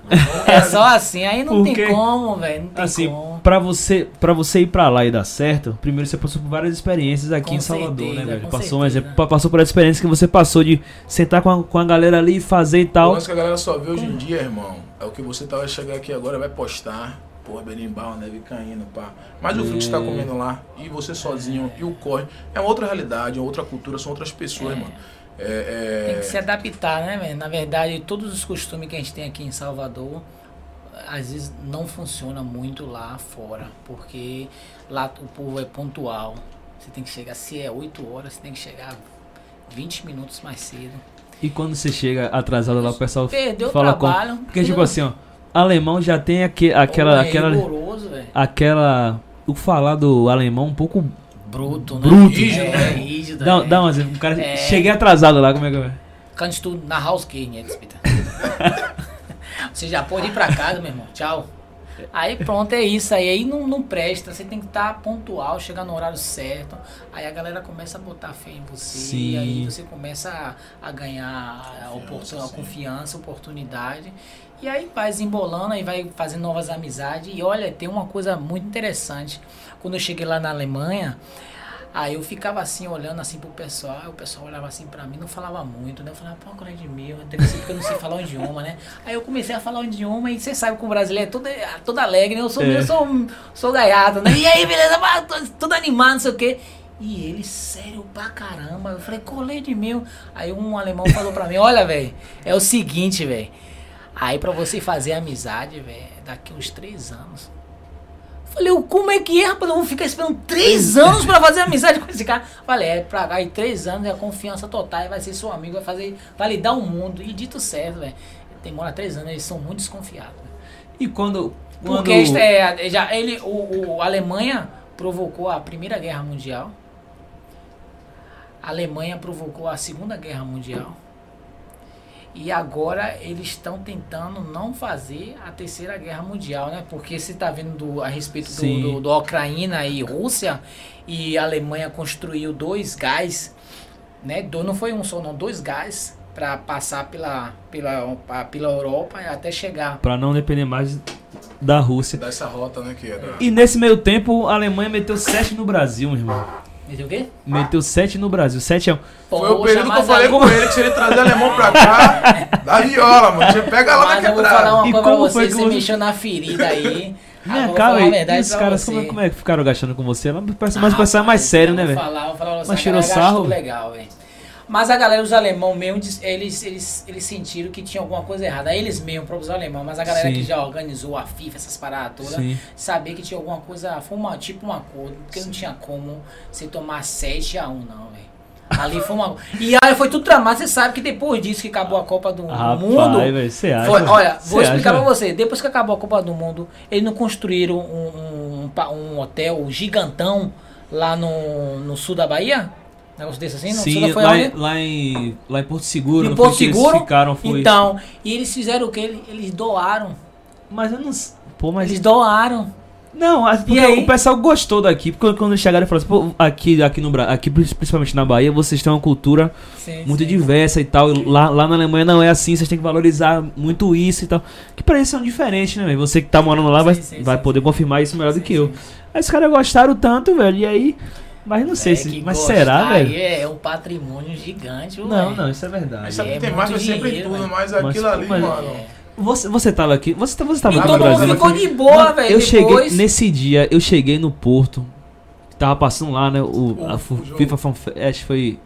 É só assim, aí não Porque, tem como, velho. Não tem Assim, como. pra você, pra você ir pra lá e dar certo, primeiro você passou por várias experiências aqui Com em Salvador, certeza, né, velho? Passou, um exemplo, passou por essa experiência que você passou de sentar com a, com a galera ali e fazer e tal. lance que a galera só vê hoje em dia, irmão, é o que você tá, vai chegar aqui agora, vai postar, porra, berimbau, neve caindo, pá. Mas o fruto que você tá É. comendo lá, e você sozinho, e o corre, é uma outra realidade, é outra cultura, são outras pessoas, É. mano. É, é... Tem que se adaptar, né, velho? Na verdade, todos os costumes que a gente tem aqui em Salvador, às vezes não funciona muito lá fora, porque lá o povo é pontual. Você tem que chegar, se é 8 horas, você tem que chegar 20 minutos mais cedo. E quando você chega atrasado lá, o pessoal Perdeu o fala como. trabalho. Porque, tipo assim, ó, alemão já tem aque, aquela. é aquela, rigoroso, velho. aquela. O falar do alemão um pouco. Bruto, né? Bruto. Rígido, é, né? rígido. Dá, é. dá um exemplo. O cara. É. Cheguei atrasado lá, como é que é? Kannst du nach Haus gehen jetzt, bitte? você já pode ir pra casa, meu irmão. Tchau. Aí pronto, é isso. Aí, aí não, não presta. Você tem que estar pontual, chegar no horário certo. Aí a galera começa a botar fé em você. Sim. E aí você começa a, a ganhar a, oportun- a confiança, oportunidade. E aí vai desembolando, aí vai fazendo novas amizades. E olha, tem uma coisa muito interessante. Quando eu cheguei lá na Alemanha, Aí eu ficava assim, olhando assim pro pessoal, o pessoal olhava assim pra mim, não falava muito, né? Eu falava, pô, colega de mil, deve ser porque eu não sei falar o idioma, né? Aí eu comecei a falar o idioma e você sabe que o brasileiro é todo, todo alegre, né? Eu sou, É. eu sou, sou gaiato, né? E aí, beleza? Todo animado, não sei o quê. E ele, sério pra caramba. Eu falei, colei de mil. Aí um alemão falou pra mim, olha, velho, é o seguinte, velho. Aí pra você fazer amizade, velho, daqui uns três anos. Falei, "Eu, como é que é, rapaz? Eu vou ficar esperando três anos pra fazer amizade com esse cara. Falei, é, pra aí três anos é confiança total, e vai ser seu amigo, vai fazer, vai lhe dar o mundo. E dito certo, velho. Demora três anos, eles são muito desconfiados. E quando. quando... Porque este é, já, ele, o, o- a Alemanha provocou a Primeira Guerra Mundial. A Alemanha provocou a Segunda Guerra Mundial. E agora eles estão tentando não fazer a Terceira Guerra Mundial, né? Porque você está vendo do- a respeito Sim. do, do, do Ucrânia e Rússia, e a Alemanha construiu dois gás, né? Do, não foi um só, não, dois gás para passar pela, pela, pela Europa até chegar Pra não depender mais da Rússia. Dessa rota, né, que era... E nesse meio tempo, a Alemanha meteu 7 no Brasil, meu irmão. Entendeu o quê? Meteu 7 no Brasil. 7 é um. Foi o período que eu falei com ele que se ele trazer alemão pra cá, dá viola, mano. Você pega lá Mas na eu vou falar quebrada. uma E coisa pra como você, foi que você mexeu na ferida aí. Ah, Minha vou cara, falar a e os caras, como, é- como é que ficaram gastando com você? Ela parece Ah, mais pensar mais rapaz, sério, né, vou velho? Falar, vou falar pra você, Mas tirou sarro? legal, velho. Mas a galera, os alemão mesmo, eles, eles, eles sentiram que tinha alguma coisa errada. Eles mesmo, próprios alemão, mas a galera Sim. que já organizou a FIFA, essas paradas todas, Sim. sabia que tinha alguma coisa, foi uma, tipo um acordo, porque não tinha como você tomar 7 a 1 não, velho. Ali foi uma. E aí foi tudo tramado, você sabe que depois disso que acabou a Copa do, Rapaz, Mundo. acha? Foi- olha, vou explicar acha? pra você. Depois que acabou a Copa do Mundo, eles não construíram um, um, um hotel gigantão lá no, no sul da Bahia? Negócio desse assim? Sul Sim, foi lá, onde? lá em, lá em Porto Seguro. Em não Porto Seguro? Eles ficaram, foi... Então, e eles fizeram o que? Eles, doaram. Mas eu não... Pô, mas... Eles doaram. Não, porque o pessoal gostou daqui. Porque quando chegaram e falaram assim, pô, aqui, aqui no Brasil, aqui principalmente na Bahia, vocês têm uma cultura Sim, muito sim. diversa e tal. E lá, lá na Alemanha não é assim, vocês têm que valorizar muito isso e tal. Que pra eles são diferentes, né, velho? Você que tá morando lá vai, Sim, vai sim, poder sim. confirmar isso melhor Sim, do que eu. Aí os caras gostaram tanto, velho, e aí. Mas não sei É se. Mas gostar será, velho? É um patrimônio gigante. Não, velho? não, isso é verdade. Mas sabe É que tem mais, sempre tudo, mas Mas, aquilo ali, mas- mano. É. Você, você tava aqui. Você, você tava E todo mundo Brasil. ficou de boa, velho. Eu depois. cheguei nesse dia, eu cheguei no Porto. Tava passando lá, né? O, O- a o. FIFA Fan Fest foi.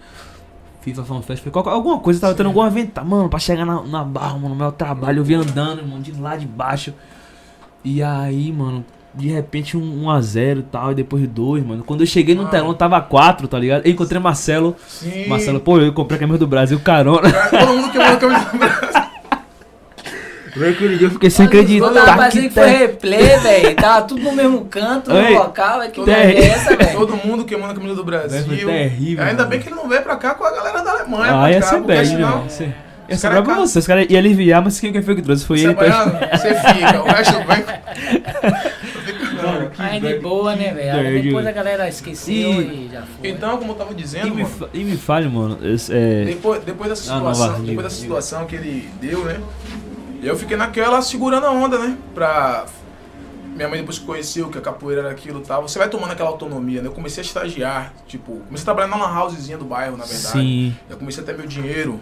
FIFA Fan Fest foi qual- alguma coisa, tava tendo alguma venta. Mano, pra chegar na, na barra, mano, no meu trabalho, eu vi andando, mano, de lá de baixo. E aí, mano, de repente um 1x0 e tal, e depois 2, mano. Quando eu cheguei no Mano. telão, tava 4, tá ligado? Eu encontrei Marcelo. Sim. Marcelo, pô, eu comprei a camisa do Brasil, carona. Todo mundo queimou a camisa do Brasil. Eu fiquei sem acreditar. tava que que foi replay, velho. Tava tudo no mesmo canto, no Ei, local. É que ter- é essa, velho? Todo mundo queimando a camisa do Brasil. Foi terrível, Ainda mano. bem que ele não veio pra cá com a galera da Alemanha, Ah, pra ia cá, ser bad, senão- Ia cara pra você. Os caras iam aliviar, mas quem foi que trouxe? Foi Você, ele. é baiano, você fica, o resto vem. De boa, né, velho? Depois a galera esqueceu E- e, já foi. Então, como eu tava dizendo, E me, mano, e me fale, mano. esse, é, depois, depois dessa Ah, não, situação, vai, diga, depois dessa situação que ele deu, né? Eu fiquei naquela segurando a onda, né? Pra. Minha mãe depois que conheceu que a capoeira era aquilo e tal, você vai tomando aquela autonomia, né? Eu comecei a estagiar, tipo, comecei a trabalhar na housezinha do bairro, na verdade. Sim. Já comecei a ter meu dinheiro.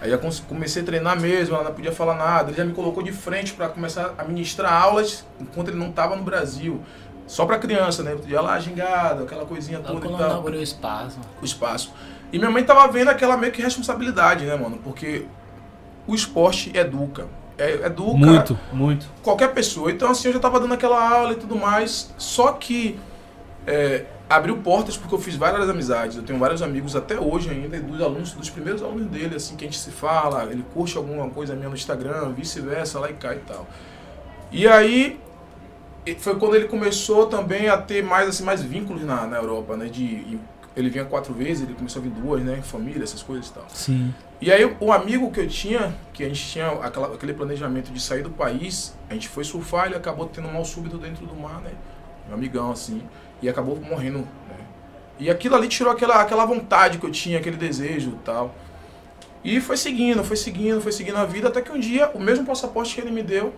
Aí cons- comecei a treinar mesmo, ela não podia falar nada. Ele já me colocou de frente para começar a ministrar aulas enquanto ele não estava no Brasil. Só para criança, né? Eu ia lá gingado, aquela coisinha Logo toda e quando tal inaugurou o espaço. o espaço. E minha mãe tava vendo aquela meio que responsabilidade, né, mano? Porque o esporte educa. É, educa Muito, muito. qualquer pessoa. Então, assim, eu já tava dando aquela aula e tudo mais. Só que é, abriu portas porque eu fiz várias amizades. Eu tenho vários amigos até hoje ainda, dos alunos, dos primeiros alunos dele, assim, que a gente se fala. Ele curte alguma coisa minha no Instagram, vice-versa, lá e cá e tal. E aí e foi quando ele começou também a ter mais assim mais vínculos na, na Europa, né? De ele vinha quatro vezes, ele começou a vir duas, né? Família, essas coisas e tal. Sim. E aí o amigo que eu tinha, que a gente tinha aquela, aquele planejamento de sair do país, a gente foi surfar, ele acabou tendo um mal súbito dentro do mar, né? Meu amigão, assim, e acabou morrendo, né? E aquilo ali tirou aquela, aquela vontade que eu tinha, aquele desejo e tal. E foi seguindo, foi seguindo, foi seguindo a vida, até que um dia, o mesmo passaporte que ele me deu,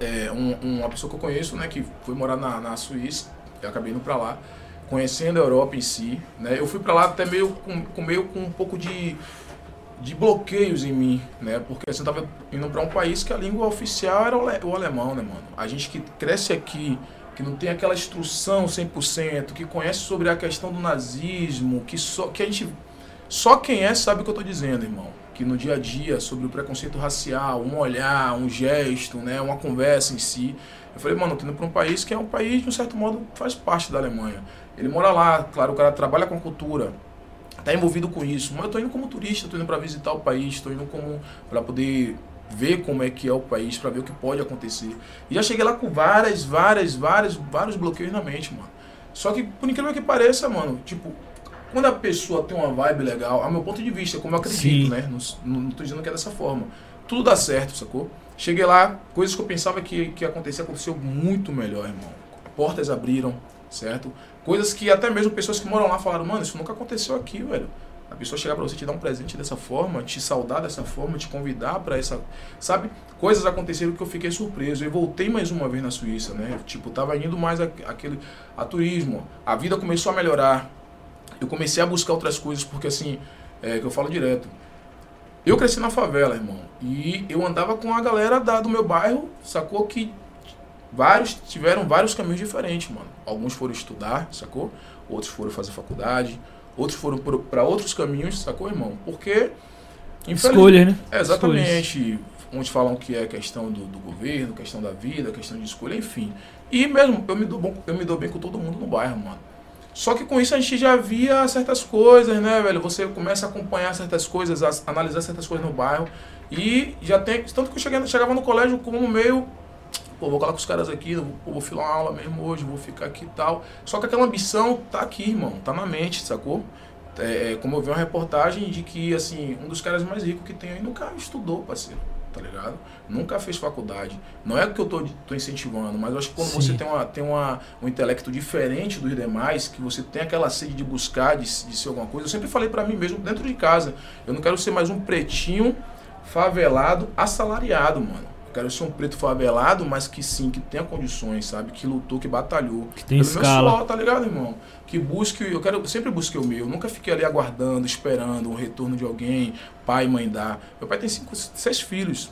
é, um- uma pessoa que eu conheço, né, que foi morar na, na Suíça, eu acabei indo pra lá, conhecendo a Europa em si, né, eu fui pra lá até meio com, com meio com um pouco de, de bloqueios em mim, né, porque assim, eu tava indo pra um país que a língua oficial era o, o alemão, né, mano, a gente que cresce aqui, que não tem aquela instrução 100%, que conhece sobre a questão do nazismo, que só que a gente só quem é sabe o que eu tô dizendo, irmão. Que no dia a dia, sobre o preconceito racial, um olhar, um gesto, né, uma conversa em si. Eu falei, mano, eu tô indo pra um país que é um país, de um certo modo, faz parte da Alemanha. Ele mora lá, claro, o cara trabalha com cultura, tá envolvido com isso. Mas eu tô indo como turista, tô indo para visitar o país, tô indo como para poder ver como é que é o país, para ver o que pode acontecer. E já cheguei lá com várias, várias, várias, vários bloqueios na mente, mano. Só que, por incrível que pareça, mano, tipo, quando a pessoa tem uma vibe legal, ao meu ponto de vista, como eu acredito, Sim. né? Não, não, tô dizendo que é dessa forma. Tudo dá certo, sacou? Cheguei lá, coisas que eu pensava que, que ia acontecer, aconteceu muito melhor, irmão. Portas abriram, certo? Coisas que até mesmo pessoas que moram lá falaram, mano, isso nunca aconteceu aqui, velho. A pessoa chegar pra você te dar um presente dessa forma, te saudar dessa forma, te convidar pra essa. Sabe? Coisas aconteceram que eu fiquei surpreso. Eu voltei mais uma vez na Suíça, né? Tipo, tava indo mais a, aquele, a turismo. A vida começou a melhorar. Eu comecei a buscar outras coisas, porque assim, é que eu falo direto. Eu cresci na favela, irmão. E eu andava com a galera da, do meu bairro, sacou? Que vários tiveram vários caminhos diferentes, mano. Alguns foram estudar, sacou? Outros foram fazer faculdade. Outros foram para outros caminhos, sacou, irmão? Porque. Escolha, né? é, exatamente. Uns falam que é questão do, do governo, questão da vida, questão de escolha, enfim. E mesmo, eu me, dou bom, eu me dou bem com todo mundo no bairro, mano. Só que com isso a gente já via certas coisas, né, velho? Você começa a acompanhar certas coisas, a analisar certas coisas no bairro. E já tem. Tanto que eu cheguei, chegava no colégio como meio. Pô, vou colar com os caras aqui, vou, vou filar uma aula mesmo hoje, vou ficar aqui e tal. Só que aquela ambição tá aqui, irmão, tá na mente, sacou? É, é, como eu vi uma reportagem de que, assim, um dos caras mais ricos que tem aí nunca estudou, parceiro, tá ligado? Nunca fez faculdade. Não é que eu tô, tô incentivando, mas eu acho que quando Sim. você tem, uma, tem uma, um intelecto diferente dos demais, que você tem aquela sede de buscar, de, de ser alguma coisa, eu sempre falei pra mim mesmo, dentro de casa, eu não quero ser mais um pretinho favelado, assalariado, mano. Eu quero ser um preto favelado, mas que sim, que tenha condições, sabe? Que lutou, que batalhou. Que tem Pelo meu escala. suor, tá ligado, irmão? Que busque, eu quero, eu sempre busquei o meu. Eu nunca fiquei ali aguardando, esperando um retorno de alguém, pai, mãe dar. Meu pai tem cinco, seis filhos,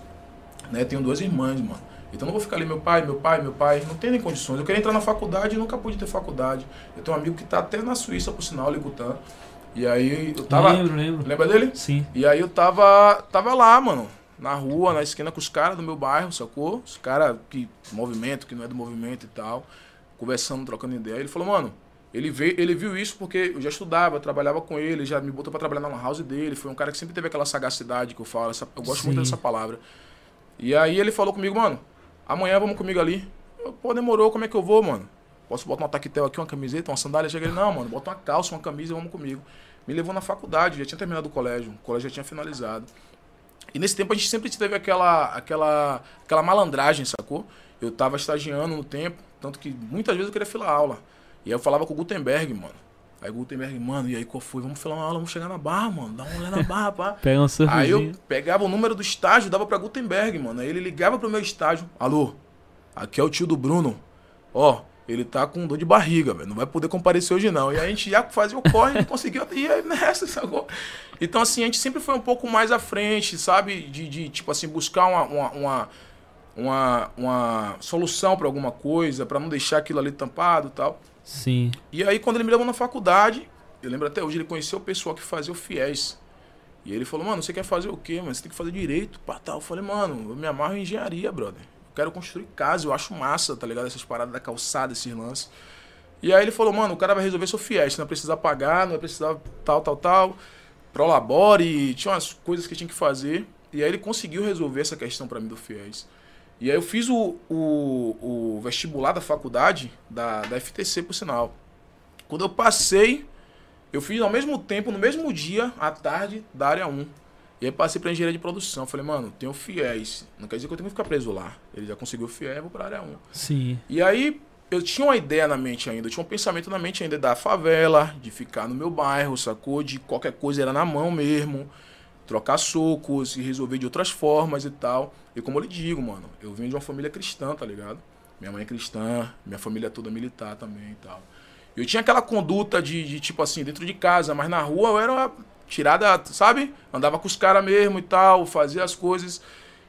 né? Tenho duas irmãs, mano. Então eu não vou ficar ali, meu pai, meu pai, meu pai. Não tem nem condições. Eu queria entrar na faculdade e nunca pude ter faculdade. Eu tenho um amigo que tá até na Suíça, por sinal, Licutan. E aí eu tava. Lembro, lembro. Lembra dele? Sim. E aí eu tava, tava lá, mano, na rua, na esquina com os caras do meu bairro, sacou? Os caras que movimento, que não é do movimento e tal, conversando, trocando ideia. Ele falou, mano, ele veio, ele viu isso porque eu já estudava, eu trabalhava com ele, já me botou pra trabalhar na house dele, foi um cara que sempre teve aquela sagacidade que eu falo, essa- eu gosto muito Sim. dessa palavra. E aí ele falou comigo, mano, amanhã vamos comigo ali. Eu, Pô, demorou, como é que eu vou, mano? Posso botar um taquetel aqui, uma camiseta, uma sandália? Chega ele, não, mano, bota uma calça, uma camisa e vamos comigo. me levou na faculdade, já tinha terminado o colégio, o colégio já tinha finalizado. E nesse tempo a gente sempre teve aquela, aquela, aquela malandragem, sacou? Eu tava estagiando no tempo, tanto que muitas vezes eu queria filar aula. E aí eu falava com o Gutenberg, mano. Aí o Gutenberg, mano, e aí qual foi? Vamos filar uma aula, vamos chegar na barra, mano. Dá uma olhada na barra, pá. Pega um Aí eu pegava o número do estágio, dava pra Gutenberg, mano. Aí ele ligava pro meu estágio. Alô, aqui é o tio do Bruno. Ó, ele tá com dor de barriga, velho. Não vai poder comparecer hoje, não. E a gente já fazia o corre e conseguiu ir aí nessa, sacou? Então, assim, a gente sempre foi um pouco mais à frente, sabe? De, de tipo assim, buscar uma, uma, uma, uma, uma solução pra alguma coisa, pra não deixar aquilo ali tampado e tal. Sim. E aí, quando ele me levou na faculdade, eu lembro até hoje, ele conheceu o pessoal que fazia o FIES. E ele falou, mano, você quer fazer o quê? Mas você tem que fazer direito, pá, tal. Eu falei, mano, eu me amarro em engenharia, brother. Quero construir casa, eu acho massa, tá ligado? Essas paradas da calçada, esses lances. E aí ele falou, mano, o cara vai resolver seu FIES, não vai precisar pagar, não vai precisar tal, tal, tal. Prolabore, tinha umas coisas que tinha que fazer. E aí ele conseguiu resolver essa questão pra mim do FIES. E aí eu fiz o, o, o vestibular da faculdade, da, da FTC, por sinal. Quando eu passei, eu fiz ao mesmo tempo, no mesmo dia, à tarde, da área 1. E aí passei pra engenharia de produção. Falei, mano, tenho FIES. Não quer dizer que eu tenho que ficar preso lá. Ele já conseguiu eu vou pra área 1. Sim. E aí eu tinha uma ideia na mente ainda, eu tinha um pensamento na mente ainda da favela, de ficar no meu bairro, sacou? De qualquer coisa era na mão mesmo, trocar socos e resolver de outras formas e tal. E como eu lhe digo, mano, eu venho de uma família cristã, tá ligado? Minha mãe é cristã, minha família é toda militar também e tal. Eu tinha aquela conduta de, de, tipo assim, dentro de casa, mas na rua eu era tirada, sabe? Andava com os caras mesmo e tal, fazia as coisas.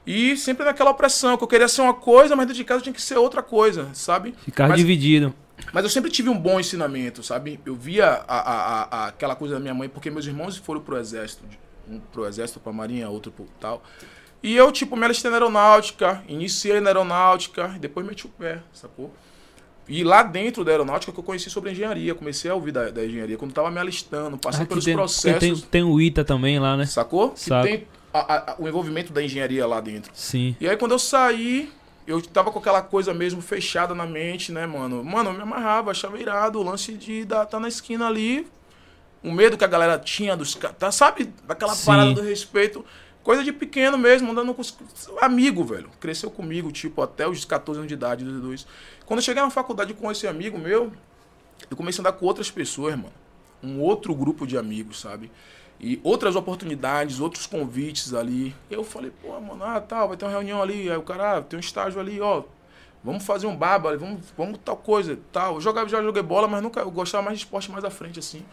E sempre naquela opressão, que eu queria ser uma coisa, mas dentro de casa tinha que ser outra coisa, sabe? Ficar Mas- dividido. Mas eu sempre tive um bom ensinamento, sabe? Eu via a, a, a- aquela coisa da minha mãe, porque meus irmãos foram pro exército. Um pro exército, pra marinha, outro pro tal. E eu, tipo, me alistei na aeronáutica, iniciei na aeronáutica, e depois meti o pé, sacou? E lá dentro da aeronáutica que eu conheci sobre engenharia, comecei a ouvir da, da engenharia, quando tava me alistando, passei Aqui pelos tem, processos, Tem, tem o ITA também lá, né? sacou? Que Saco. tem a- a- o envolvimento da engenharia lá dentro. Sim. E aí quando eu saí, eu tava com aquela coisa mesmo fechada na mente, né, mano? Mano, eu me amarrava, achava irado o lance de estar tá na esquina ali. O medo que a galera tinha dos caras, tá, sabe? Daquela Sim. parada do respeito. Coisa de pequeno mesmo, andando com amigo, velho. Cresceu comigo, tipo, até os 14 anos de idade, dos dois. Quando eu cheguei na faculdade com esse amigo meu, eu comecei a andar com outras pessoas, mano. Um outro grupo de amigos, sabe? E outras oportunidades, outros convites ali. Eu falei, pô, mano, ah, tal, vai ter uma reunião ali. Aí o cara, ah, tem um estágio ali, ó. Vamos fazer um baba, vamos, vamos tal coisa, tal. Eu jogava, já joguei bola, mas nunca, eu gostava mais de esporte mais à frente, assim.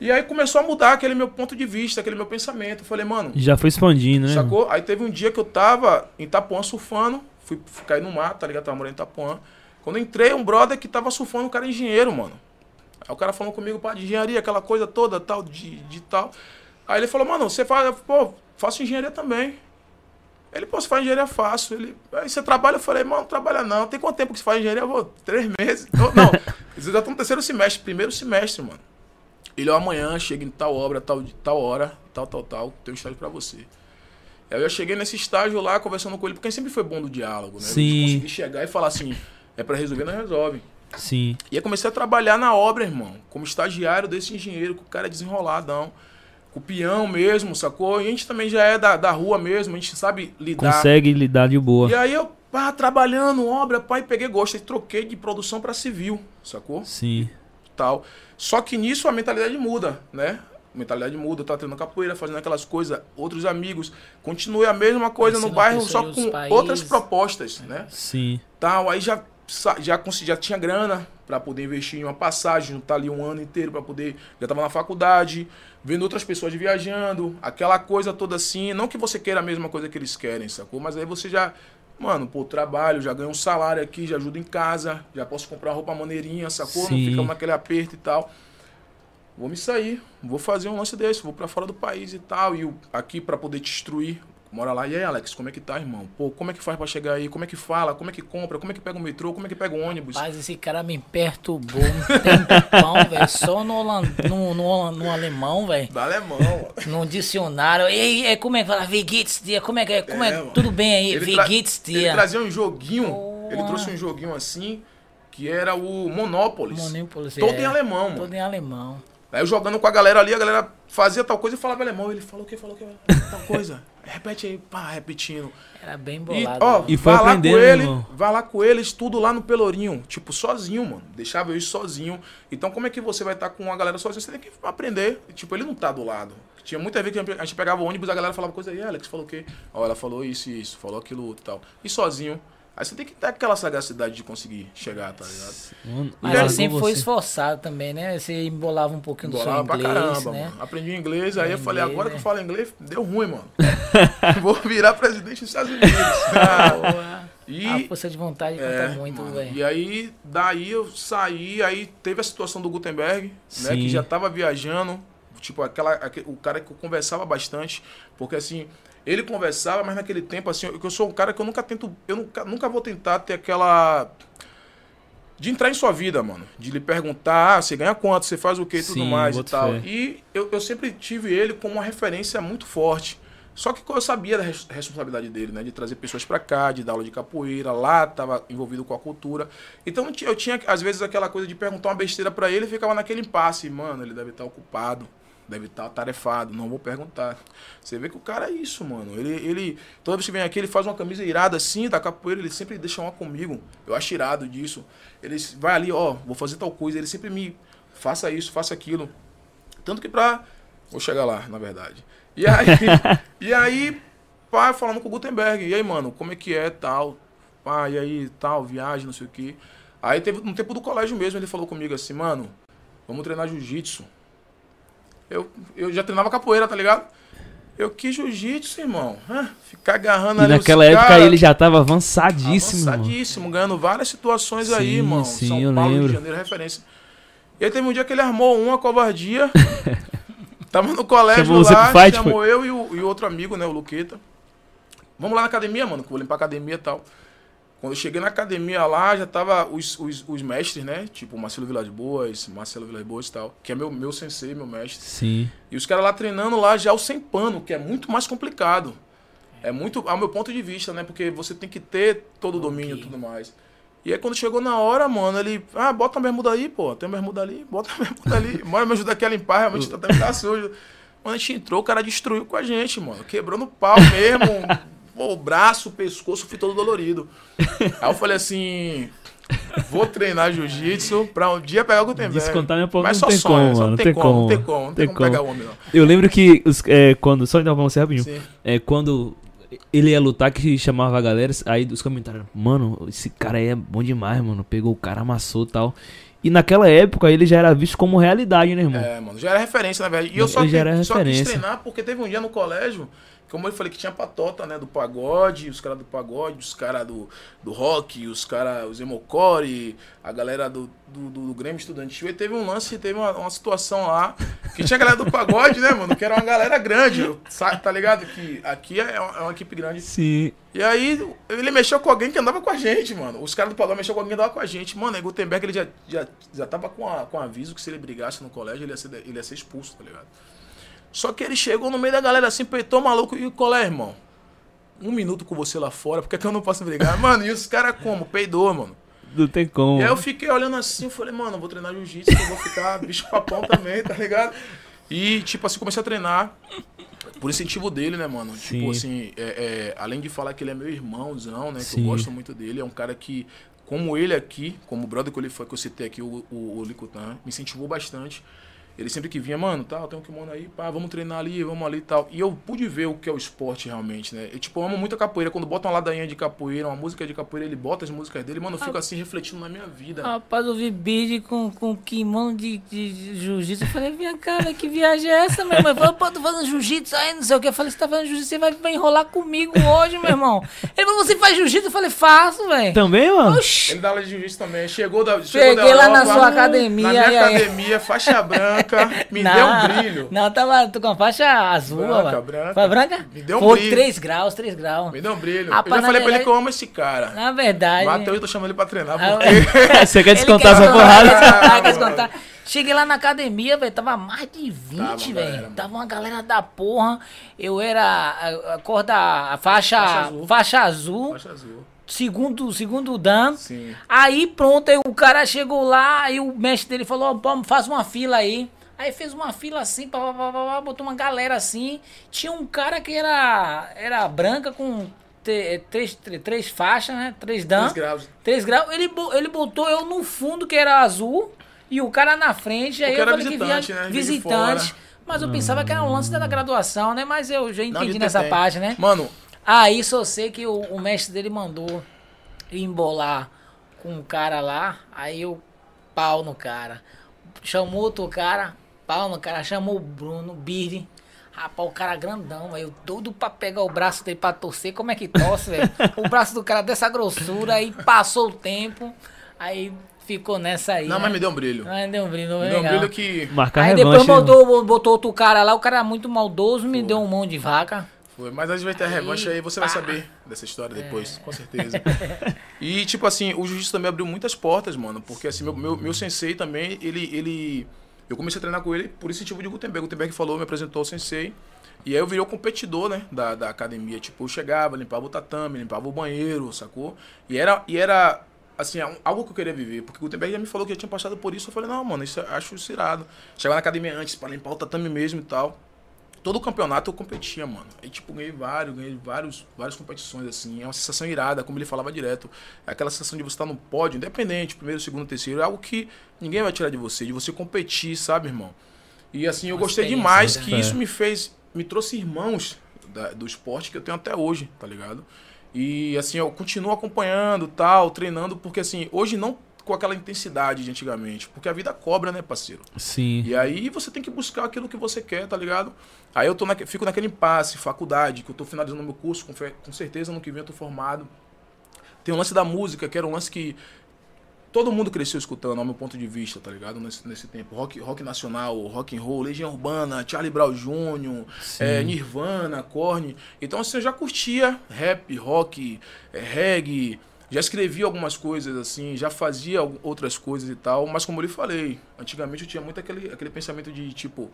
E aí começou a mudar aquele meu ponto de vista, aquele meu pensamento. Eu falei, mano, Já foi expandindo, né? Sacou? Aí teve um dia que eu tava em Itapuã surfando, fui, cair no mar, tá ligado? Tava morando em Itapuã. Quando entrei, um brother que tava surfando, um cara é engenheiro, mano. Aí o cara falou comigo, pá, de engenharia, aquela coisa toda, tal, de, de tal. Aí ele falou, mano, você faz, pô, faço engenharia também. Ele, pô, você faz engenharia fácil. Ele, aí você trabalha? Eu falei, mano, não trabalha não. Tem quanto tempo que você faz engenharia? Eu vou, três meses. Eu, não, eu já tô no terceiro semestre, primeiro semestre, mano. Ele, ó, amanhã chega em tal obra, tal, tal hora, tal, tal, tal, tem um estágio pra você. Aí eu cheguei nesse estágio lá, conversando com ele, porque sempre foi bom do diálogo, né? Sim. De conseguir chegar e falar assim, é pra resolver, não resolve. Sim. E aí comecei a trabalhar na obra, irmão, como estagiário desse engenheiro, que o cara desenroladão. Com o peão mesmo, sacou? E a gente também já é da, da rua mesmo, a gente sabe lidar. Consegue lidar de boa. E aí eu, pá, trabalhando, obra, pai, peguei gosto, e troquei de produção pra civil, sacou? Sim. Tal. Só que nisso a mentalidade muda, né? A mentalidade muda, tava treinando capoeira, fazendo aquelas coisas, outros amigos. Continuei a mesma coisa no bairro, só com países. outras propostas, né? Sim. Tal, aí já, já, consegui, já tinha grana para poder investir em uma passagem, juntar ali um ano inteiro para poder. Já tava na faculdade, vendo outras pessoas viajando, aquela coisa toda assim. Não que você queira a mesma coisa que eles querem, sacou? Mas aí você já. Mano, pô, trabalho, já ganho um salário aqui, já ajudo em casa, já posso comprar roupa maneirinha, sacou? Sim. Não fica naquele aperto e tal. Vou me sair, vou fazer um lance desse, vou pra fora do país e tal. E aqui pra poder te instruir. Mora lá, e aí, Alex, como é que tá, irmão? Pô, como é que faz pra chegar aí? Como é que fala? Como é que compra? Como é que pega o metrô? Como é que pega o ônibus? Mas esse cara me perturbou um tempão, velho. Só no, holan- no, no, no alemão, velho. Da alemão. No dicionário. E aí, como é que fala? Wie geht's dir? Como é que é? Como é, É. Tudo bem aí? Ele, tra- geht's ele trazia um joguinho, ele Boa. trouxe um joguinho assim, que era o Monopolis. Monopolis, Todo é. em alemão, mano. Todo em alemão. Aí eu jogando com a galera ali, a galera fazia tal coisa e falava alemão. Ele falou o que, falou o que, tal coisa. Repete aí, pá, repetindo. Era bem E, bolado. ó, né? E foi vai lá com ele, irmão. vai lá com ele, estudo lá no Pelourinho, tipo, sozinho, mano. Deixava eu ir sozinho. Então, como é que você vai estar com uma galera sozinho? Você tem que aprender. Tipo, ele não tá do lado. Tinha muita vez que a gente pegava o ônibus, a galera falava coisa aí, Alex falou o quê? Ó, ela falou isso e isso, falou aquilo outro e tal. E sozinho. Aí você tem que ter aquela sagacidade de conseguir chegar, tá ligado? Mano, Mas e lá sempre foi esforçado também, né? Você embolava um pouquinho do Embolava seu pra inglês, caramba, né? mano. Aprendi inglês, aí eu falei, Inglês, agora que né? eu falo inglês, deu ruim, mano. Vou virar presidente dos Estados Unidos. Ah, Boa. e A força de vontade É, conta muito, mano. velho. E aí, daí eu saí, aí teve a situação do Gutenberg, né? Sim. Que já tava viajando. Tipo, aquela, aque- o cara que eu conversava bastante. Porque assim, ele conversava, mas naquele tempo, assim, eu, eu sou um cara que eu nunca tento. Eu nunca, nunca vou tentar ter aquela. De entrar em sua vida, mano. De lhe perguntar, ah, você ganha quanto, você faz o que e tudo mais e tal. fé. E eu, eu sempre tive ele como uma referência muito forte. Só que eu sabia da res- responsabilidade dele, né? De trazer pessoas pra cá, de dar aula de capoeira, lá tava envolvido com a cultura. Então eu tinha- às vezes, aquela coisa de perguntar uma besteira pra ele e ficava naquele impasse. Mano, ele deve estar ocupado, deve estar atarefado, não vou perguntar. Você vê que o cara é isso, mano. Ele, ele toda vez que vem aqui, ele faz uma camisa irada assim, da capoeira, ele sempre deixa uma comigo. Eu acho irado disso. Ele vai ali, ó, vou fazer tal coisa, ele sempre me faça isso, faça aquilo. Tanto que pra. Vou chegar lá, na verdade. E aí, e aí pá, falando com o Gutenberg. E aí, mano, como é que é, tal? Pá, e aí, tal, viagem, não sei o quê. Aí teve no tempo do colégio mesmo, ele falou comigo assim, mano, vamos treinar jiu-jitsu. Eu, eu já treinava capoeira, tá ligado? Eu quis jiu-jitsu, irmão. Ficar agarrando E ali naquela época cara, ele já tava avançadíssimo, mano. Avançadíssimo, ganhando várias situações aí, Sim, irmão. sim, São eu Paulo, Rio lembro. de Janeiro, referência. E aí teve um dia que ele armou uma covardia. Tava no colégio Chamou lá, fight, chamou eu e o, e o outro amigo, né, o Luqueta. Vamos lá na academia, mano, que eu vou limpar a academia e tal. Quando eu cheguei na academia lá, já tava os, os, os mestres, né? Tipo, Marcelo Vilas Boas, Marcelo Vilas Boas e tal. Que é meu, meu sensei, meu mestre. Sim. E os caras lá treinando lá já o sem pano, que é muito mais complicado. É muito, ao meu ponto de vista, né? Porque você tem que ter todo o domínio e Ok. tudo mais. E aí quando chegou na hora, mano, ele, ah, bota a bermuda aí, pô, tem uma bermuda ali, bota a bermuda ali. Bora me ajudar aqui a limpar, realmente tá, tá sujo. Quando a gente entrou, o cara destruiu com a gente, mano. Quebrou no pau mesmo. pô, o braço, o pescoço, fui todo dolorido. Aí eu falei assim, vou treinar jiu-jitsu pra um dia pegar o Gutenberg. Descontar minha pouco Mas não só tem sonho, como, mano. não tem como, não tem como, não tem como pegar o homem, não. Eu lembro que os, é, quando. Só então pra você rapidinho. Sim. É, quando ele ia lutar, que chamava a galera, aí os comentários, mano, esse cara aí é bom demais, mano. Pegou o cara, amassou e tal. E naquela época ele já era visto como realidade, né, irmão? É, mano, já era referência, na verdade. E eu só, já era quis, só quis treinar porque teve um dia no colégio, como eu falei, que tinha patota, né, do pagode, os caras do pagode, os caras do, do rock, os caras, os emocore, a galera do, do, do, Grêmio Estudantil. E teve um lance, teve uma, uma situação lá, que tinha a galera do pagode, né, mano, que era uma galera grande, sabe, tá ligado? Que aqui é uma, é uma equipe grande. Sim. E aí, ele mexeu com alguém que andava com a gente, mano. Os caras do pagode mexeu com alguém que andava com a gente. Mano, aí Gutenberg, ele já, já, já tava com, a, com aviso que se ele brigasse no colégio, ele ia, ser, ele ia ser expulso, tá ligado? Só que ele chegou no meio da galera assim, peitou maluco. E qual é, irmão? Um minuto com você lá fora, por que, que eu não posso brigar? Mano, e os caras como? Peidou, mano. Não tem como. E aí eu fiquei olhando assim, eu falei, mano, eu vou treinar jiu-jitsu, eu vou ficar bicho papão também, tá ligado? E, tipo assim, comecei a treinar por incentivo dele, né, mano? Sim. Tipo assim, é, é, além de falar que ele é meu irmãozão, né? Que Sim. eu gosto muito dele, é um cara que, como ele aqui, como o brother que eu, lhe- que eu citei aqui, o, o, o Licutan, me incentivou bastante. Ele sempre que vinha, mano, tal, tem um kimono aí, pá, vamos treinar ali, vamos ali e tal. E eu pude ver o que é o esporte realmente, né? Eu, tipo, eu amo muito a capoeira. Quando bota uma ladainha de capoeira, uma música de capoeira, ele bota as músicas dele, mano, eu fico assim refletindo na minha vida. Rapaz, eu vi bid com, com kimono de, de, jiu-jitsu. Eu falei, cá, velho, que viagem é essa, meu irmão? Ele falou, pô, tô fazendo jiu-jitsu aí, não sei o que. Eu falei, você tá fazendo jiu-jitsu, você vai, vai enrolar comigo hoje, meu irmão. Ele falou, você faz jiu-jitsu? Eu falei, faço, velho. Também, mano? Oxi. Ele dá aula de jiu-jitsu também. Chegou da, chegou Cheguei da lá na sua academia, Na minha aí? academia, faixa branca, me deu um brilho. Não, tava tô com a faixa azul, Branca, ó. branca. Foi branca? Me deu um Foi brilho. 3 graus, 3 graus. Me deu um brilho. Rapaz, eu já falei pra ele verdade- que eu amo esse cara. Na verdade. Matheus, eu tô chamando ele pra treinar. Ah, Porque... Você quer descontar quer essa porrada? Quer descontar, quer mano. descontar. Cheguei lá na academia, velho, tava mais de 20, Tava, galera, velho. mano. Tava uma galera da porra. Eu era a, a cor da a faixa, Faixa faixa azul. azul, Faixa azul. Segundo, segundo dan. Sim. Aí pronto, aí o cara chegou lá, aí o mestre dele falou, pô, faz uma fila aí. Aí Aí fez uma fila assim, pá, pá, pá, botou uma galera assim. Tinha um cara que era, era branca com te- três, três, três faixas, né? Três dan. Três graus. 3 graus. Ele, ele botou eu no fundo, que era azul, e o cara na frente. Aí Porque eu falei que visitante, via né? Visitante. Mas eu pensava que era um lance da graduação, né? Mas eu já Não, entendi de nessa tem. parte, né? Mano, Aí só sei que o, o mestre dele mandou embolar com um cara lá, aí eu pau no cara. Chamou outro cara, pau no cara, chamou o Bruno, Birri. Rapaz, o cara grandão, velho. Eu Doido pra pegar o braço dele pra torcer. Como é que torce, velho? O braço do cara dessa grossura, aí passou o tempo, aí ficou nessa aí. não, né? mas me deu um brilho. Mas deu um brilho, Me deu um brilho que. Marcar Aí revanche. depois botou, botou outro cara lá, o cara era muito maldoso, me deu um mão de vaca. Foi, mas a gente vai ter a revanche aí, você vai pá. saber dessa história depois, com certeza. E, tipo assim, o jiu-jitsu também abriu muitas portas, mano. Porque, assim, meu, meu, meu sensei também, ele, ele. Eu comecei a treinar com ele por incentivo de Gutenberg. Gutenberg falou, me apresentou o sensei. E aí eu virei o competidor, né, da, da academia. Tipo, eu chegava, limpava o tatame, limpava o banheiro, sacou? E era, e era assim, algo que eu queria viver. Porque o Gutenberg já me falou que eu tinha passado por isso. Eu falei, não, mano, isso eu acho isso irado. Chegar na academia antes pra limpar o tatame mesmo e tal todo campeonato eu competia, mano. Aí, tipo, ganhei vários, ganhei vários, várias competições, assim. É uma sensação irada, como ele falava direto. É aquela sensação de você estar no pódio, independente, primeiro, segundo, terceiro. É algo que ninguém vai tirar de você, de você competir, sabe, irmão? E, assim, eu Uma gostei demais né? que É. isso me fez, me trouxe irmãos da- do esporte que eu tenho até hoje, tá ligado? E, assim, eu continuo acompanhando, tal, treinando, porque, assim, hoje não com aquela intensidade de antigamente, porque a vida cobra, né, parceiro? Sim. E aí você tem que buscar aquilo que você quer, tá ligado? Aí eu tô naque- fico naquele impasse, faculdade, que eu tô finalizando meu curso, com, com certeza no que vem eu tô formado. Tem o lance da música, que era um lance que todo mundo cresceu escutando, ao meu ponto de vista, tá ligado? Nesse, nesse tempo. Rock, rock nacional, rock and roll, Legião Urbana, Charlie Brown Jr., é, Nirvana, Korn. Então assim, eu já curtia rap, rock, é, reggae, já escrevia algumas coisas assim, já fazia outras coisas e tal, mas como eu lhe falei, antigamente eu tinha muito aquele, aquele pensamento de tipo,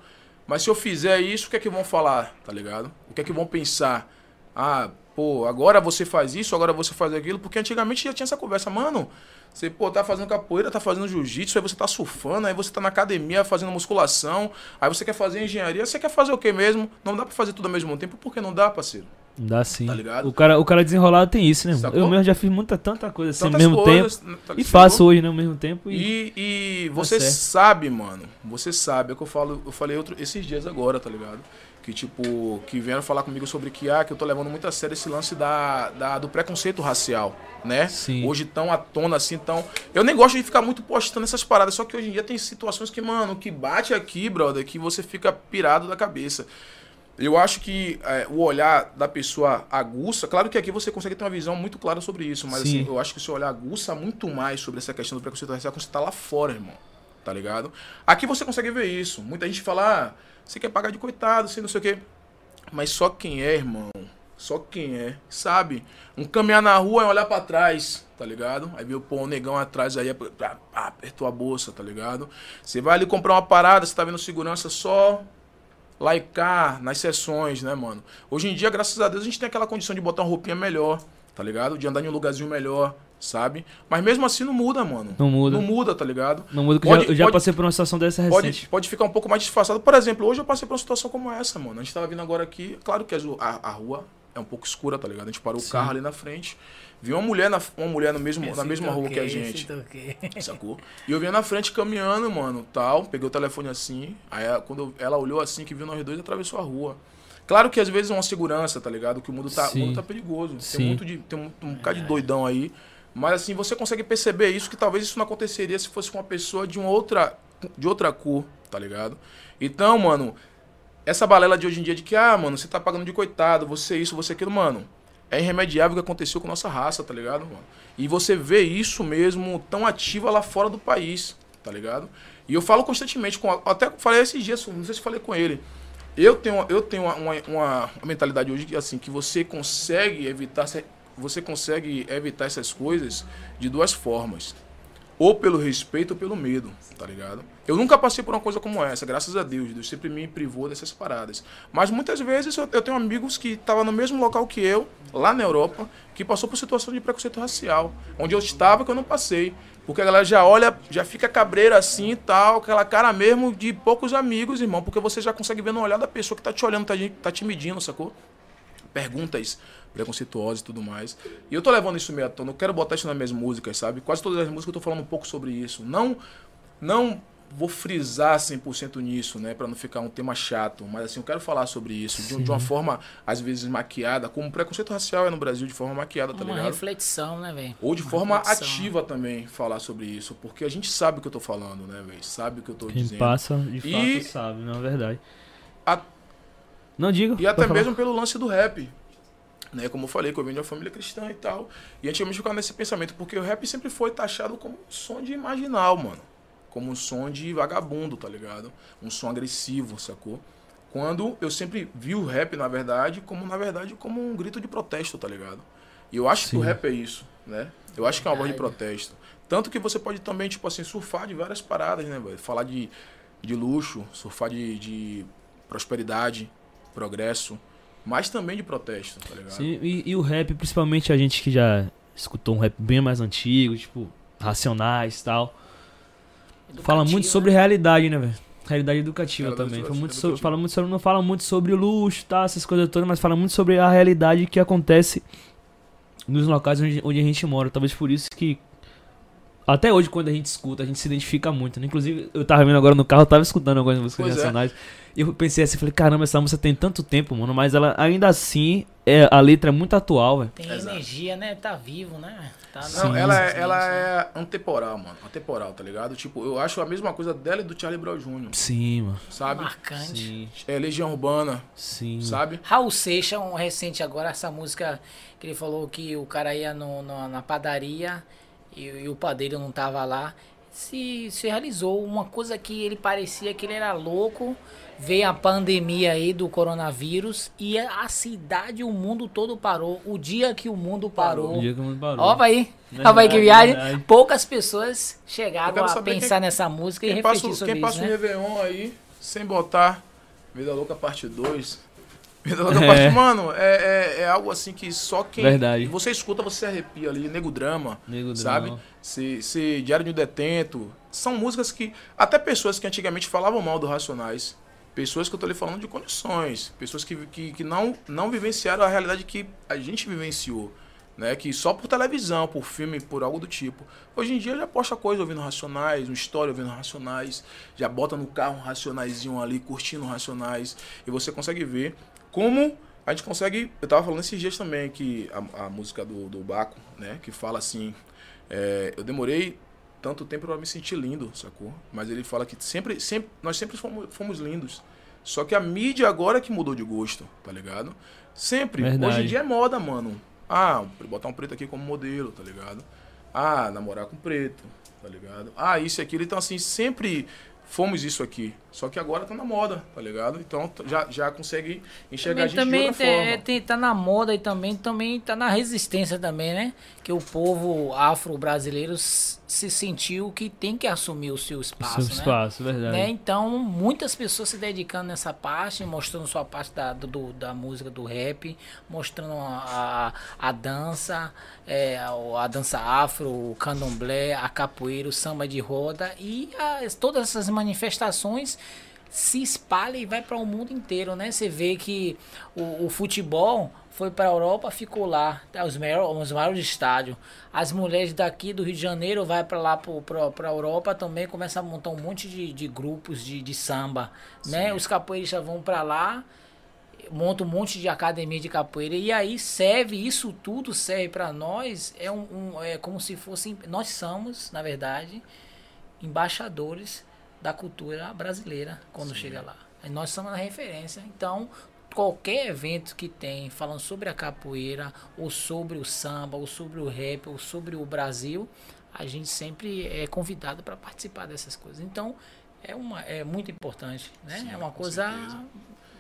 mas se eu fizer isso, o que é que vão falar, tá ligado? O que é que vão pensar? Ah, pô, agora você faz isso, agora você faz aquilo, porque antigamente já tinha essa conversa, mano. Você, pô, tá fazendo capoeira, tá fazendo jiu-jitsu, aí você tá surfando, aí você tá na academia fazendo musculação, aí você quer fazer engenharia, você quer fazer o que mesmo? Não dá pra fazer tudo ao mesmo tempo, porque não dá, parceiro. Dá sim. Tá ligado? O cara, o cara desenrolado tem isso, né? Sacou? Eu mesmo já fiz muita, tanta coisa assim ao mesmo coisas, tempo. tá E faço hoje, né? Ao mesmo tempo. E... E, e Tá você certo. sabe, mano, você sabe, é o que eu falo, eu falei outro, esses dias agora, tá ligado? Que tipo, que vieram falar comigo sobre que, ah, que eu tô levando muito a sério esse lance da, da- do preconceito racial, né? Sim. Hoje tão à tona assim, tão. Eu nem gosto de ficar muito postando essas paradas, só que hoje em dia tem situações que, mano, que bate aqui, brother, que você fica pirado da cabeça. Eu acho que é, o olhar da pessoa aguça, claro que aqui você consegue ter uma visão muito clara sobre isso, mas Sim. assim, eu acho que o seu olhar aguça muito mais sobre essa questão do preconceito racial quando você tá lá fora, irmão. Tá ligado? Aqui você consegue ver isso. Muita gente fala, ah, você quer pagar de coitado, assim, não sei o quê. Mas só quem é, irmão, só quem é, sabe? Um caminhar na rua é olhar pra trás, tá ligado? Aí viu, pô, um negão atrás aí, apertou a bolsa, tá ligado? Você vai ali comprar uma parada, você tá vendo segurança só cá, nas sessões, né, mano? Hoje em dia, graças a Deus, a gente tem aquela condição de botar uma roupinha melhor, tá ligado? De andar em um lugarzinho melhor, sabe? Mas mesmo assim não muda, mano. Não muda. Não muda, tá ligado? Não muda que eu Pode- já, eu já pode- passei por uma situação dessa Pode, recente. pode ficar um pouco mais disfarçado. Por exemplo, hoje eu passei por uma situação como essa, mano. A gente tava vindo agora aqui, claro que a, a rua é um pouco escura, tá ligado? A gente parou Sim. o carro ali na frente, viu uma mulher na, uma mulher no mesmo, na mesma rua que a gente. Sacou? E eu vinha na frente caminhando, mano, tal. Peguei o telefone assim. Aí ela- quando ela olhou assim, que viu nós dois, atravessou a rua. Claro que às vezes é uma segurança, tá ligado? Que o mundo tá, o mundo tá perigoso. Sim. Tem, muito de, tem um, um bocado de doidão aí. Mas assim, você consegue perceber isso, que talvez isso não aconteceria se fosse com uma pessoa de uma outra, de outra cor, tá ligado? Então, mano, essa balela de hoje em dia de que, ah, mano, você tá pagando de coitado, você isso, você aquilo, mano. É irremediável o que aconteceu com nossa raça, tá ligado, mano? E você vê isso mesmo tão ativa lá fora do país, tá ligado? E eu falo constantemente com. Até falei esses dias, não sei se falei com ele. Eu tenho, eu tenho uma, uma, uma mentalidade hoje que, assim, que você consegue evitar. Você consegue evitar essas coisas de duas formas. Ou pelo respeito ou pelo medo, tá ligado? Eu nunca passei por uma coisa como essa, graças a Deus. Deus sempre me privou dessas paradas. Mas muitas vezes eu, eu tenho amigos que estavam no mesmo local que eu, lá na Europa, que passou por situação de preconceito racial. Onde eu estava que eu não passei. Porque a galera já olha, já fica cabreira assim e tal, aquela cara mesmo de poucos amigos, irmão. Porque você já consegue ver no olhar da pessoa que tá te olhando, tá, tá te medindo, sacou? Perguntas preconceituosa e tudo mais. E eu tô levando isso meio à tona, eu quero botar isso nas minhas músicas, sabe? Quase todas as músicas eu tô falando um pouco sobre isso. Não não vou frisar 100% nisso, né, para não ficar um tema chato, mas assim, eu quero falar sobre isso de, de, uma forma às vezes maquiada, como o preconceito racial é no Brasil de forma maquiada, tá uma ligado? Uma reflexão, né, velho? Ou de uma forma reflexão. ativa também falar sobre isso, porque a gente sabe o que eu tô falando, né, velho? Sabe o que eu tô Quem dizendo. passa, de fato, E- sabe, não é verdade. A- Não digo. E até mesmo pelo lance do rap. Né, como eu falei, que eu venho de uma família cristã e tal. E antigamente eu ficava nesse pensamento, porque o rap sempre foi taxado como um som de marginal, mano. Como um som de vagabundo, tá ligado? Um som agressivo, sacou? Quando eu sempre vi o rap, na verdade, como, na verdade, como um grito de protesto, tá ligado? E eu acho que o Sim. rap é isso, né? Eu acho que é uma voz de protesto. Tanto que você pode também, tipo assim, surfar de várias paradas, né, velho? Falar de, de luxo, surfar de, de prosperidade, progresso, mas também de protesto, tá ligado? Sim, e, e o rap, principalmente a gente que já escutou um rap bem mais antigo, tipo, Racionais e tal. Fala muito Educativo, sobre né? realidade, né, velho? Realidade educativa Realidade também. Fala educativa, muito, sobre, fala muito sobre. Não fala muito sobre luxo, tá? Essas coisas todas, mas fala muito sobre a realidade que acontece nos locais onde, onde a gente mora. Talvez por isso que. Até hoje, quando a gente escuta, a gente se identifica muito. Né? Inclusive, eu tava vendo agora no carro, eu tava escutando algumas músicas Pois é. nacionais. E eu pensei assim, falei, caramba, essa música tem tanto tempo, mano. Mas ela ainda assim, é, a letra é muito atual, velho. Tem Exato. energia, né? Tá vivo, né? Tá Não, no- ela, é, ela né? é antemporal, mano. Antemporal, tá ligado? Tipo, eu acho a mesma coisa dela e do Charlie Brown Jr., Sim, mano. sabe? marcante. Sim, É Legião Urbana, sim. sabe? Raul Seixas, um recente agora, essa música que ele falou que o cara ia no, no- na padaria e, e o padeiro não tava lá. Se, se realizou uma coisa que ele parecia que ele era louco. Veio a pandemia aí do coronavírus e a cidade, o mundo todo parou. O dia que o mundo parou. O dia que o mundo parou. Ó, vai aí. Verdade, Ó, vai que viagem. Poucas pessoas chegaram a pensar quem- nessa música e Quem passa, refletir o- sobre quem isso, passa o né? Réveillon aí, sem botar Vida Louca Parte 2. Louca É. Mano, é, é, é algo assim que só quem... Verdade. Você escuta, você se arrepia ali. Nego Drama, Nego sabe? Drama. Se, se Diário de um Detento. São músicas que... Até pessoas que antigamente falavam mal do Racionais. Pessoas que eu tô lhe falando de condições. Pessoas que, que, que não, não vivenciaram a realidade que a gente vivenciou. Né? Que só por televisão, por filme, por algo do tipo. Hoje em dia já posta coisa ouvindo Racionais, uma história ouvindo Racionais. Já bota no carro um Racionaizinho ali, curtindo Racionais. E você consegue ver como a gente consegue... Eu tava falando esses dias também que a, a música do, do Baco, né? Que fala assim... é, eu demorei tanto tempo pra me sentir lindo, sacou? Mas ele fala que sempre, sempre nós sempre fomos, fomos lindos. Só que a mídia agora é que mudou de gosto, tá ligado? Sempre. Verdade. Hoje em dia é moda, mano. Ah, botar um preto aqui como modelo, tá ligado? Ah, namorar com preto, tá ligado? Ah, isso e aquilo. Então, assim, sempre fomos isso aqui. Só que agora tá na moda, tá ligado? Então já, já consegue enxergar a gente também de outra tem- forma. é, tem- tá na moda e também, também tá na resistência também, né? Que o povo afro-brasileiro se sentiu que tem que assumir o seu espaço, Seu né? espaço, verdade. Né? Então, muitas pessoas se dedicando nessa parte, mostrando sua parte da, do- da música, do rap, mostrando a, a, a dança, é, a, a dança afro, o candomblé, a capoeira, o samba de roda e as- todas essas manifestações se espalha e vai para o mundo inteiro, né? Você vê que o, o futebol foi para a Europa, ficou lá, tá, os maiores, os maiores estádios. As mulheres daqui do Rio de Janeiro vai para lá para a Europa também, começa a montar um monte de, de grupos de, de samba, né? Os capoeiristas vão para lá, monta um monte de academia de capoeira e aí serve isso tudo serve para nós é um, um- é como se fosse nós somos na verdade embaixadores da cultura brasileira quando chega lá. E nós somos a referência então qualquer evento que tem falando sobre a capoeira ou sobre o samba ou sobre o rap ou sobre o Brasil a gente sempre é convidado para participar dessas coisas. Então é uma é muito importante né? Sim, é uma coisa certeza.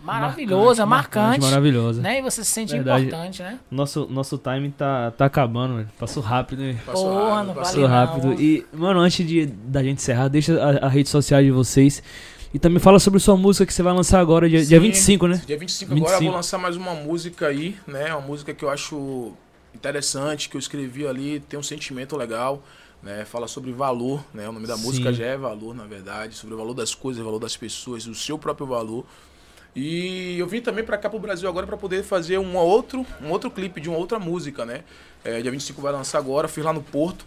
Maravilhosa, marcante. Maravilhosa. Né? E você se sente Verdade. importante, né? Nosso, nosso time tá, tá acabando, velho. Passou rápido, né? Passou Porra, rápido, não passou Valeu, rápido. não. E, mano, antes de, da gente encerrar, deixa a, a rede social de vocês. E também fala sobre sua música que você vai lançar agora, dia, dia Sim. 25, né? Dia 25, agora eu 25. vou lançar mais uma música aí, né? Uma música que eu acho interessante, que eu escrevi ali, tem um sentimento legal, né? Fala sobre valor, né? O nome da Sim. música já é valor, na verdade, sobre o valor das coisas, o valor das pessoas, o seu próprio valor. E eu vim também pra cá pro Brasil agora pra poder fazer um outro, um outro clipe de uma outra música, né? É, dia 25 vai lançar agora, fiz lá no Porto,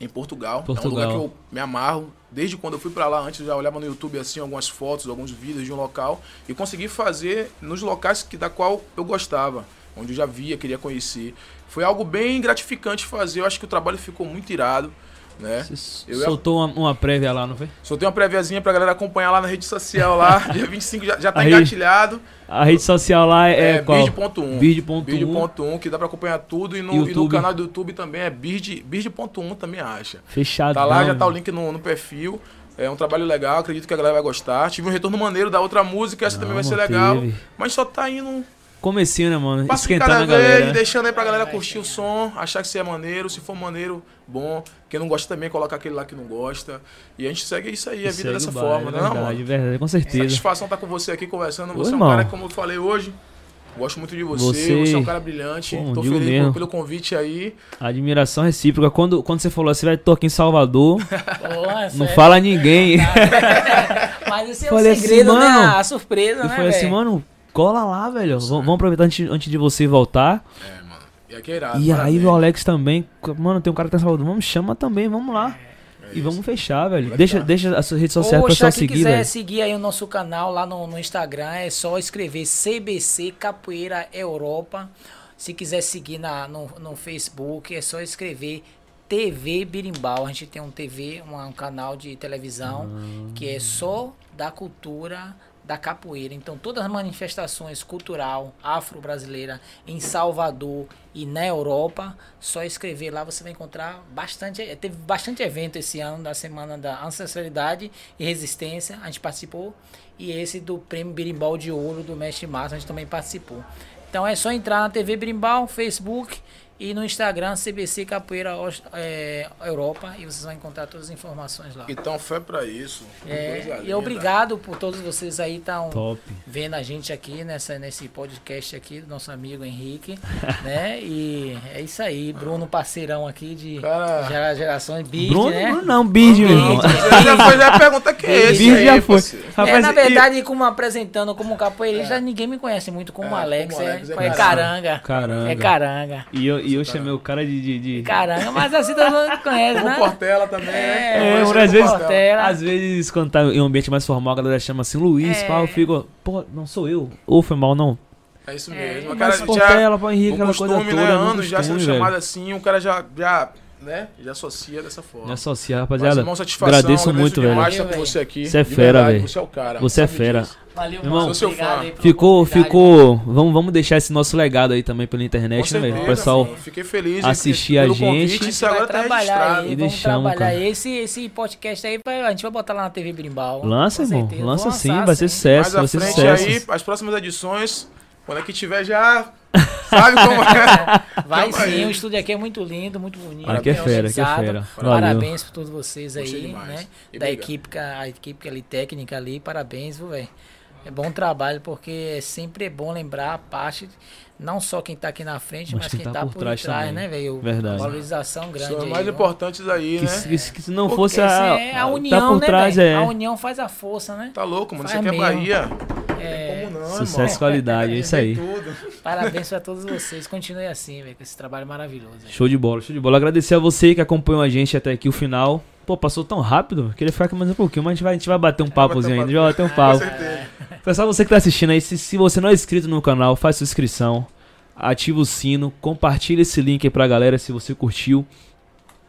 em Portugal. É um Portugal. lugar que eu me amarro. Desde quando eu fui pra lá, antes eu já olhava no YouTube assim algumas fotos, alguns vídeos de um local e consegui fazer nos locais que da qual eu gostava, onde eu já via, queria conhecer. Foi algo bem gratificante fazer. Eu acho que o trabalho ficou muito irado, né? Você Eu ia- soltou uma, uma prévia lá, não foi? Soltei uma préviazinha pra galera acompanhar lá na rede social lá. Dia 25 já, já tá Aí. engatilhado. A rede social lá é, É, qual? bird.1. Bird.1. Bird.1, que dá pra acompanhar tudo. E no, e no canal do YouTube também é Bird, Bird.1 também acha. Fechado. Tá lá, já tá o link no, no perfil. É um trabalho legal, acredito que a galera vai gostar. Tive um retorno maneiro da outra música, essa também vai ser legal. Teve. Mas só tá indo Comecinho, né, mano? passo de Esquentando cada a galera. vez, né? deixando aí pra galera curtir o som, achar que isso é maneiro. Se for maneiro, bom. Quem não gosta também, coloca aquele lá que não gosta. E a gente segue isso aí, a vida Segue dessa forma, é né, não, verdade, mano? verdade, com certeza. Satisfação estar com você aqui conversando. Você é um irmão. cara que, como eu falei hoje, gosto muito de você. Você- Você, é um cara brilhante. Pô, Tô feliz mesmo. pelo convite aí. Admiração recíproca. Quando, quando você falou assim, vai, tô aqui em Salvador, Porra, não é- fala a ninguém. Mas esse é Falei o assim, segredo, né? mano, A surpresa, Eu né, falei assim, velho? mano, cola lá, velho. V- Vamos aproveitar antes, antes de você voltar. É, mano. E aqui é irado. e aí parabéns. o Alex também. Mano, tem um cara que tá em Salvador. Vamos, chama também, vamos lá. É E isso. vamos fechar, velho. Vai Deixa, ficar. deixa as suas redes sociais pro Poxa, pessoal seguir, quiser velho. seguir aí o nosso canal lá no, no Instagram, é só escrever CBC Capoeira Europa. Se quiser seguir na, no, no Facebook, é só escrever TV Birimbau. A gente tem um TV, um, um canal de televisão que é só da cultura da capoeira. Então, todas as manifestações cultural afro-brasileira em Salvador e na Europa, só escrever lá você vai encontrar bastante. eh, Teve bastante evento esse ano da Semana da Ancestralidade e Resistência, a gente participou. E esse do Prêmio Birimbau de Ouro do Mestre Márcio, a gente também participou. Então é só entrar na TV Birimbau, Facebook e no Instagram CBC Capoeira eh, Europa e vocês vão encontrar todas as informações lá. Então, fé pra isso. É, e linda. obrigado por todos vocês aí estão vendo a gente aqui nessa, nesse podcast aqui do nosso amigo Henrique, né? E é isso aí, Bruno parceirão aqui de Cara. gera- gerações Beat, Bruno, né? Bruno não, Bird, meu irmão. Já, foi, já pergunta que é esse aí, já foi. parceiro. É, Rapaz, na e- verdade, como apresentando como capoeirista, ninguém me conhece muito como É, Alex, como é, Alex, é é, caranga. caranga. Caranga. É caranga. E eu, e eu chamei o cara de. de, de- Caranga, mas assim todo mundo conhece, né? Portela também, né? É, É, Conhece às vezes- Portela. Às vezes, quando tá em um ambiente mais formal, a galera chama assim, Luiz, É. pá, eu fico, pô, não sou eu. Ou foi mal, não. É isso É, mesmo. O Mas cara já, Portela, pô, Henrique, o aquela coisa costume, toda. né? é Anos já sendo costume, velho. chamado assim, o cara já, já, né? Já associa dessa forma. Me associar, Mas, rapaziada. irmão, satisfação, agradeço muito, velho. Valeu, você aqui. Você é fera, verdade, velho. Você é o cara. Você é fera. disso. Valeu, Irmão. Sou seu Obrigado fã. Ficou, ficou. Vamos, vamos deixar esse nosso legado aí também pela internet, né, velho? O pessoal. Fiquei feliz assistir a gente. Convite, isso agora tá trabalhar registrado. aí, E vamos deixamos, trabalhar cara. esse, esse podcast aí, a gente vai botar lá na TV Brimbal. Lança, irmão. Lança sim, vai ser sucesso, vai Mais à ser frente sucesso. aí, as próximas edições, quando é que tiver já, sabe como é. Vai Tamo sim, aí. o estúdio aqui é muito lindo, muito bonito. Aqui é fera, aqui é fera. Parabéns por todos vocês aí, demais. né? E Da obrigado. equipe, a equipe ali, técnica ali, parabéns, viu, velho? É bom trabalho, porque sempre é bom lembrar a parte, não só quem tá aqui na frente, mas, quem tá, por trás, também. né, velho? Verdade. Valorização grande. São aí, mais viu? importantes aí, Que, né? que se- que se não Porque fosse a. é a tá união, por né, trás, velho? é. A união faz a força, né? Tá louco, mano. Isso Faz aqui é. Bahia. É, Tem como não, Sucesso, irmão. qualidade, é isso aí. Parabéns pra todos vocês. Continue assim, velho, com esse trabalho maravilhoso. velho. Show de bola, show de bola. Agradecer a você que acompanhou a gente até aqui o final. Pô, passou tão rápido. Queria ficar aqui mais um pouquinho, mas a gente vai, a gente vai bater um papozinho ainda. A gente vai bater um Com papo. certeza. Pessoal, você que tá assistindo aí, se, se você não é inscrito no canal, faz sua inscrição. Ativa o sino, compartilha esse link aí pra galera se você curtiu.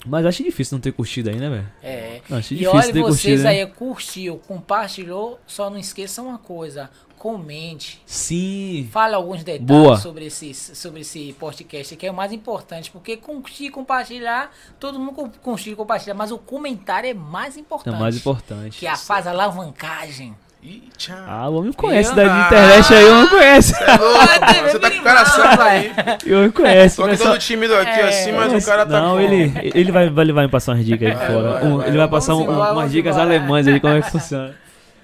Mas acho difícil não ter curtido aí, né, velho? É. Acho E difícil olha, ter vocês curtido. aí, Né? curtiu, compartilhou, só não esqueça uma coisa, comente. Sim. Fale alguns detalhes Boa. sobre esse, sobre esse podcast, que é o mais importante, porque curtir, compartilhar, todo mundo cu- curtir e compartilhar, mas o comentário é mais É importante. o mais importante. Que a, faz a alavancagem. Ih, tchau. Ah, o homem conhece Eu? da internet aí, o homem conhece. Você é louco. Você tá com o cara certo aí. O homem conhece. Tô aqui mas só- todo tímido aqui É. assim, mas o cara tá Não, com... ele, ele vai, vai, vai me passar umas dicas aí Vai, fora. vai, Um- vai. ele vai passar um- embora, umas dicas embora. alemãs aí, como é que funciona.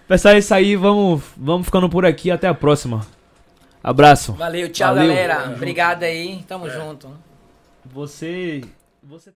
Pessoal, é isso aí. Vamos, vamos ficando por aqui. Até a próxima. Abraço. Valeu, tchau, Valeu. galera. Obrigado aí. Tamo junto. Você. Você.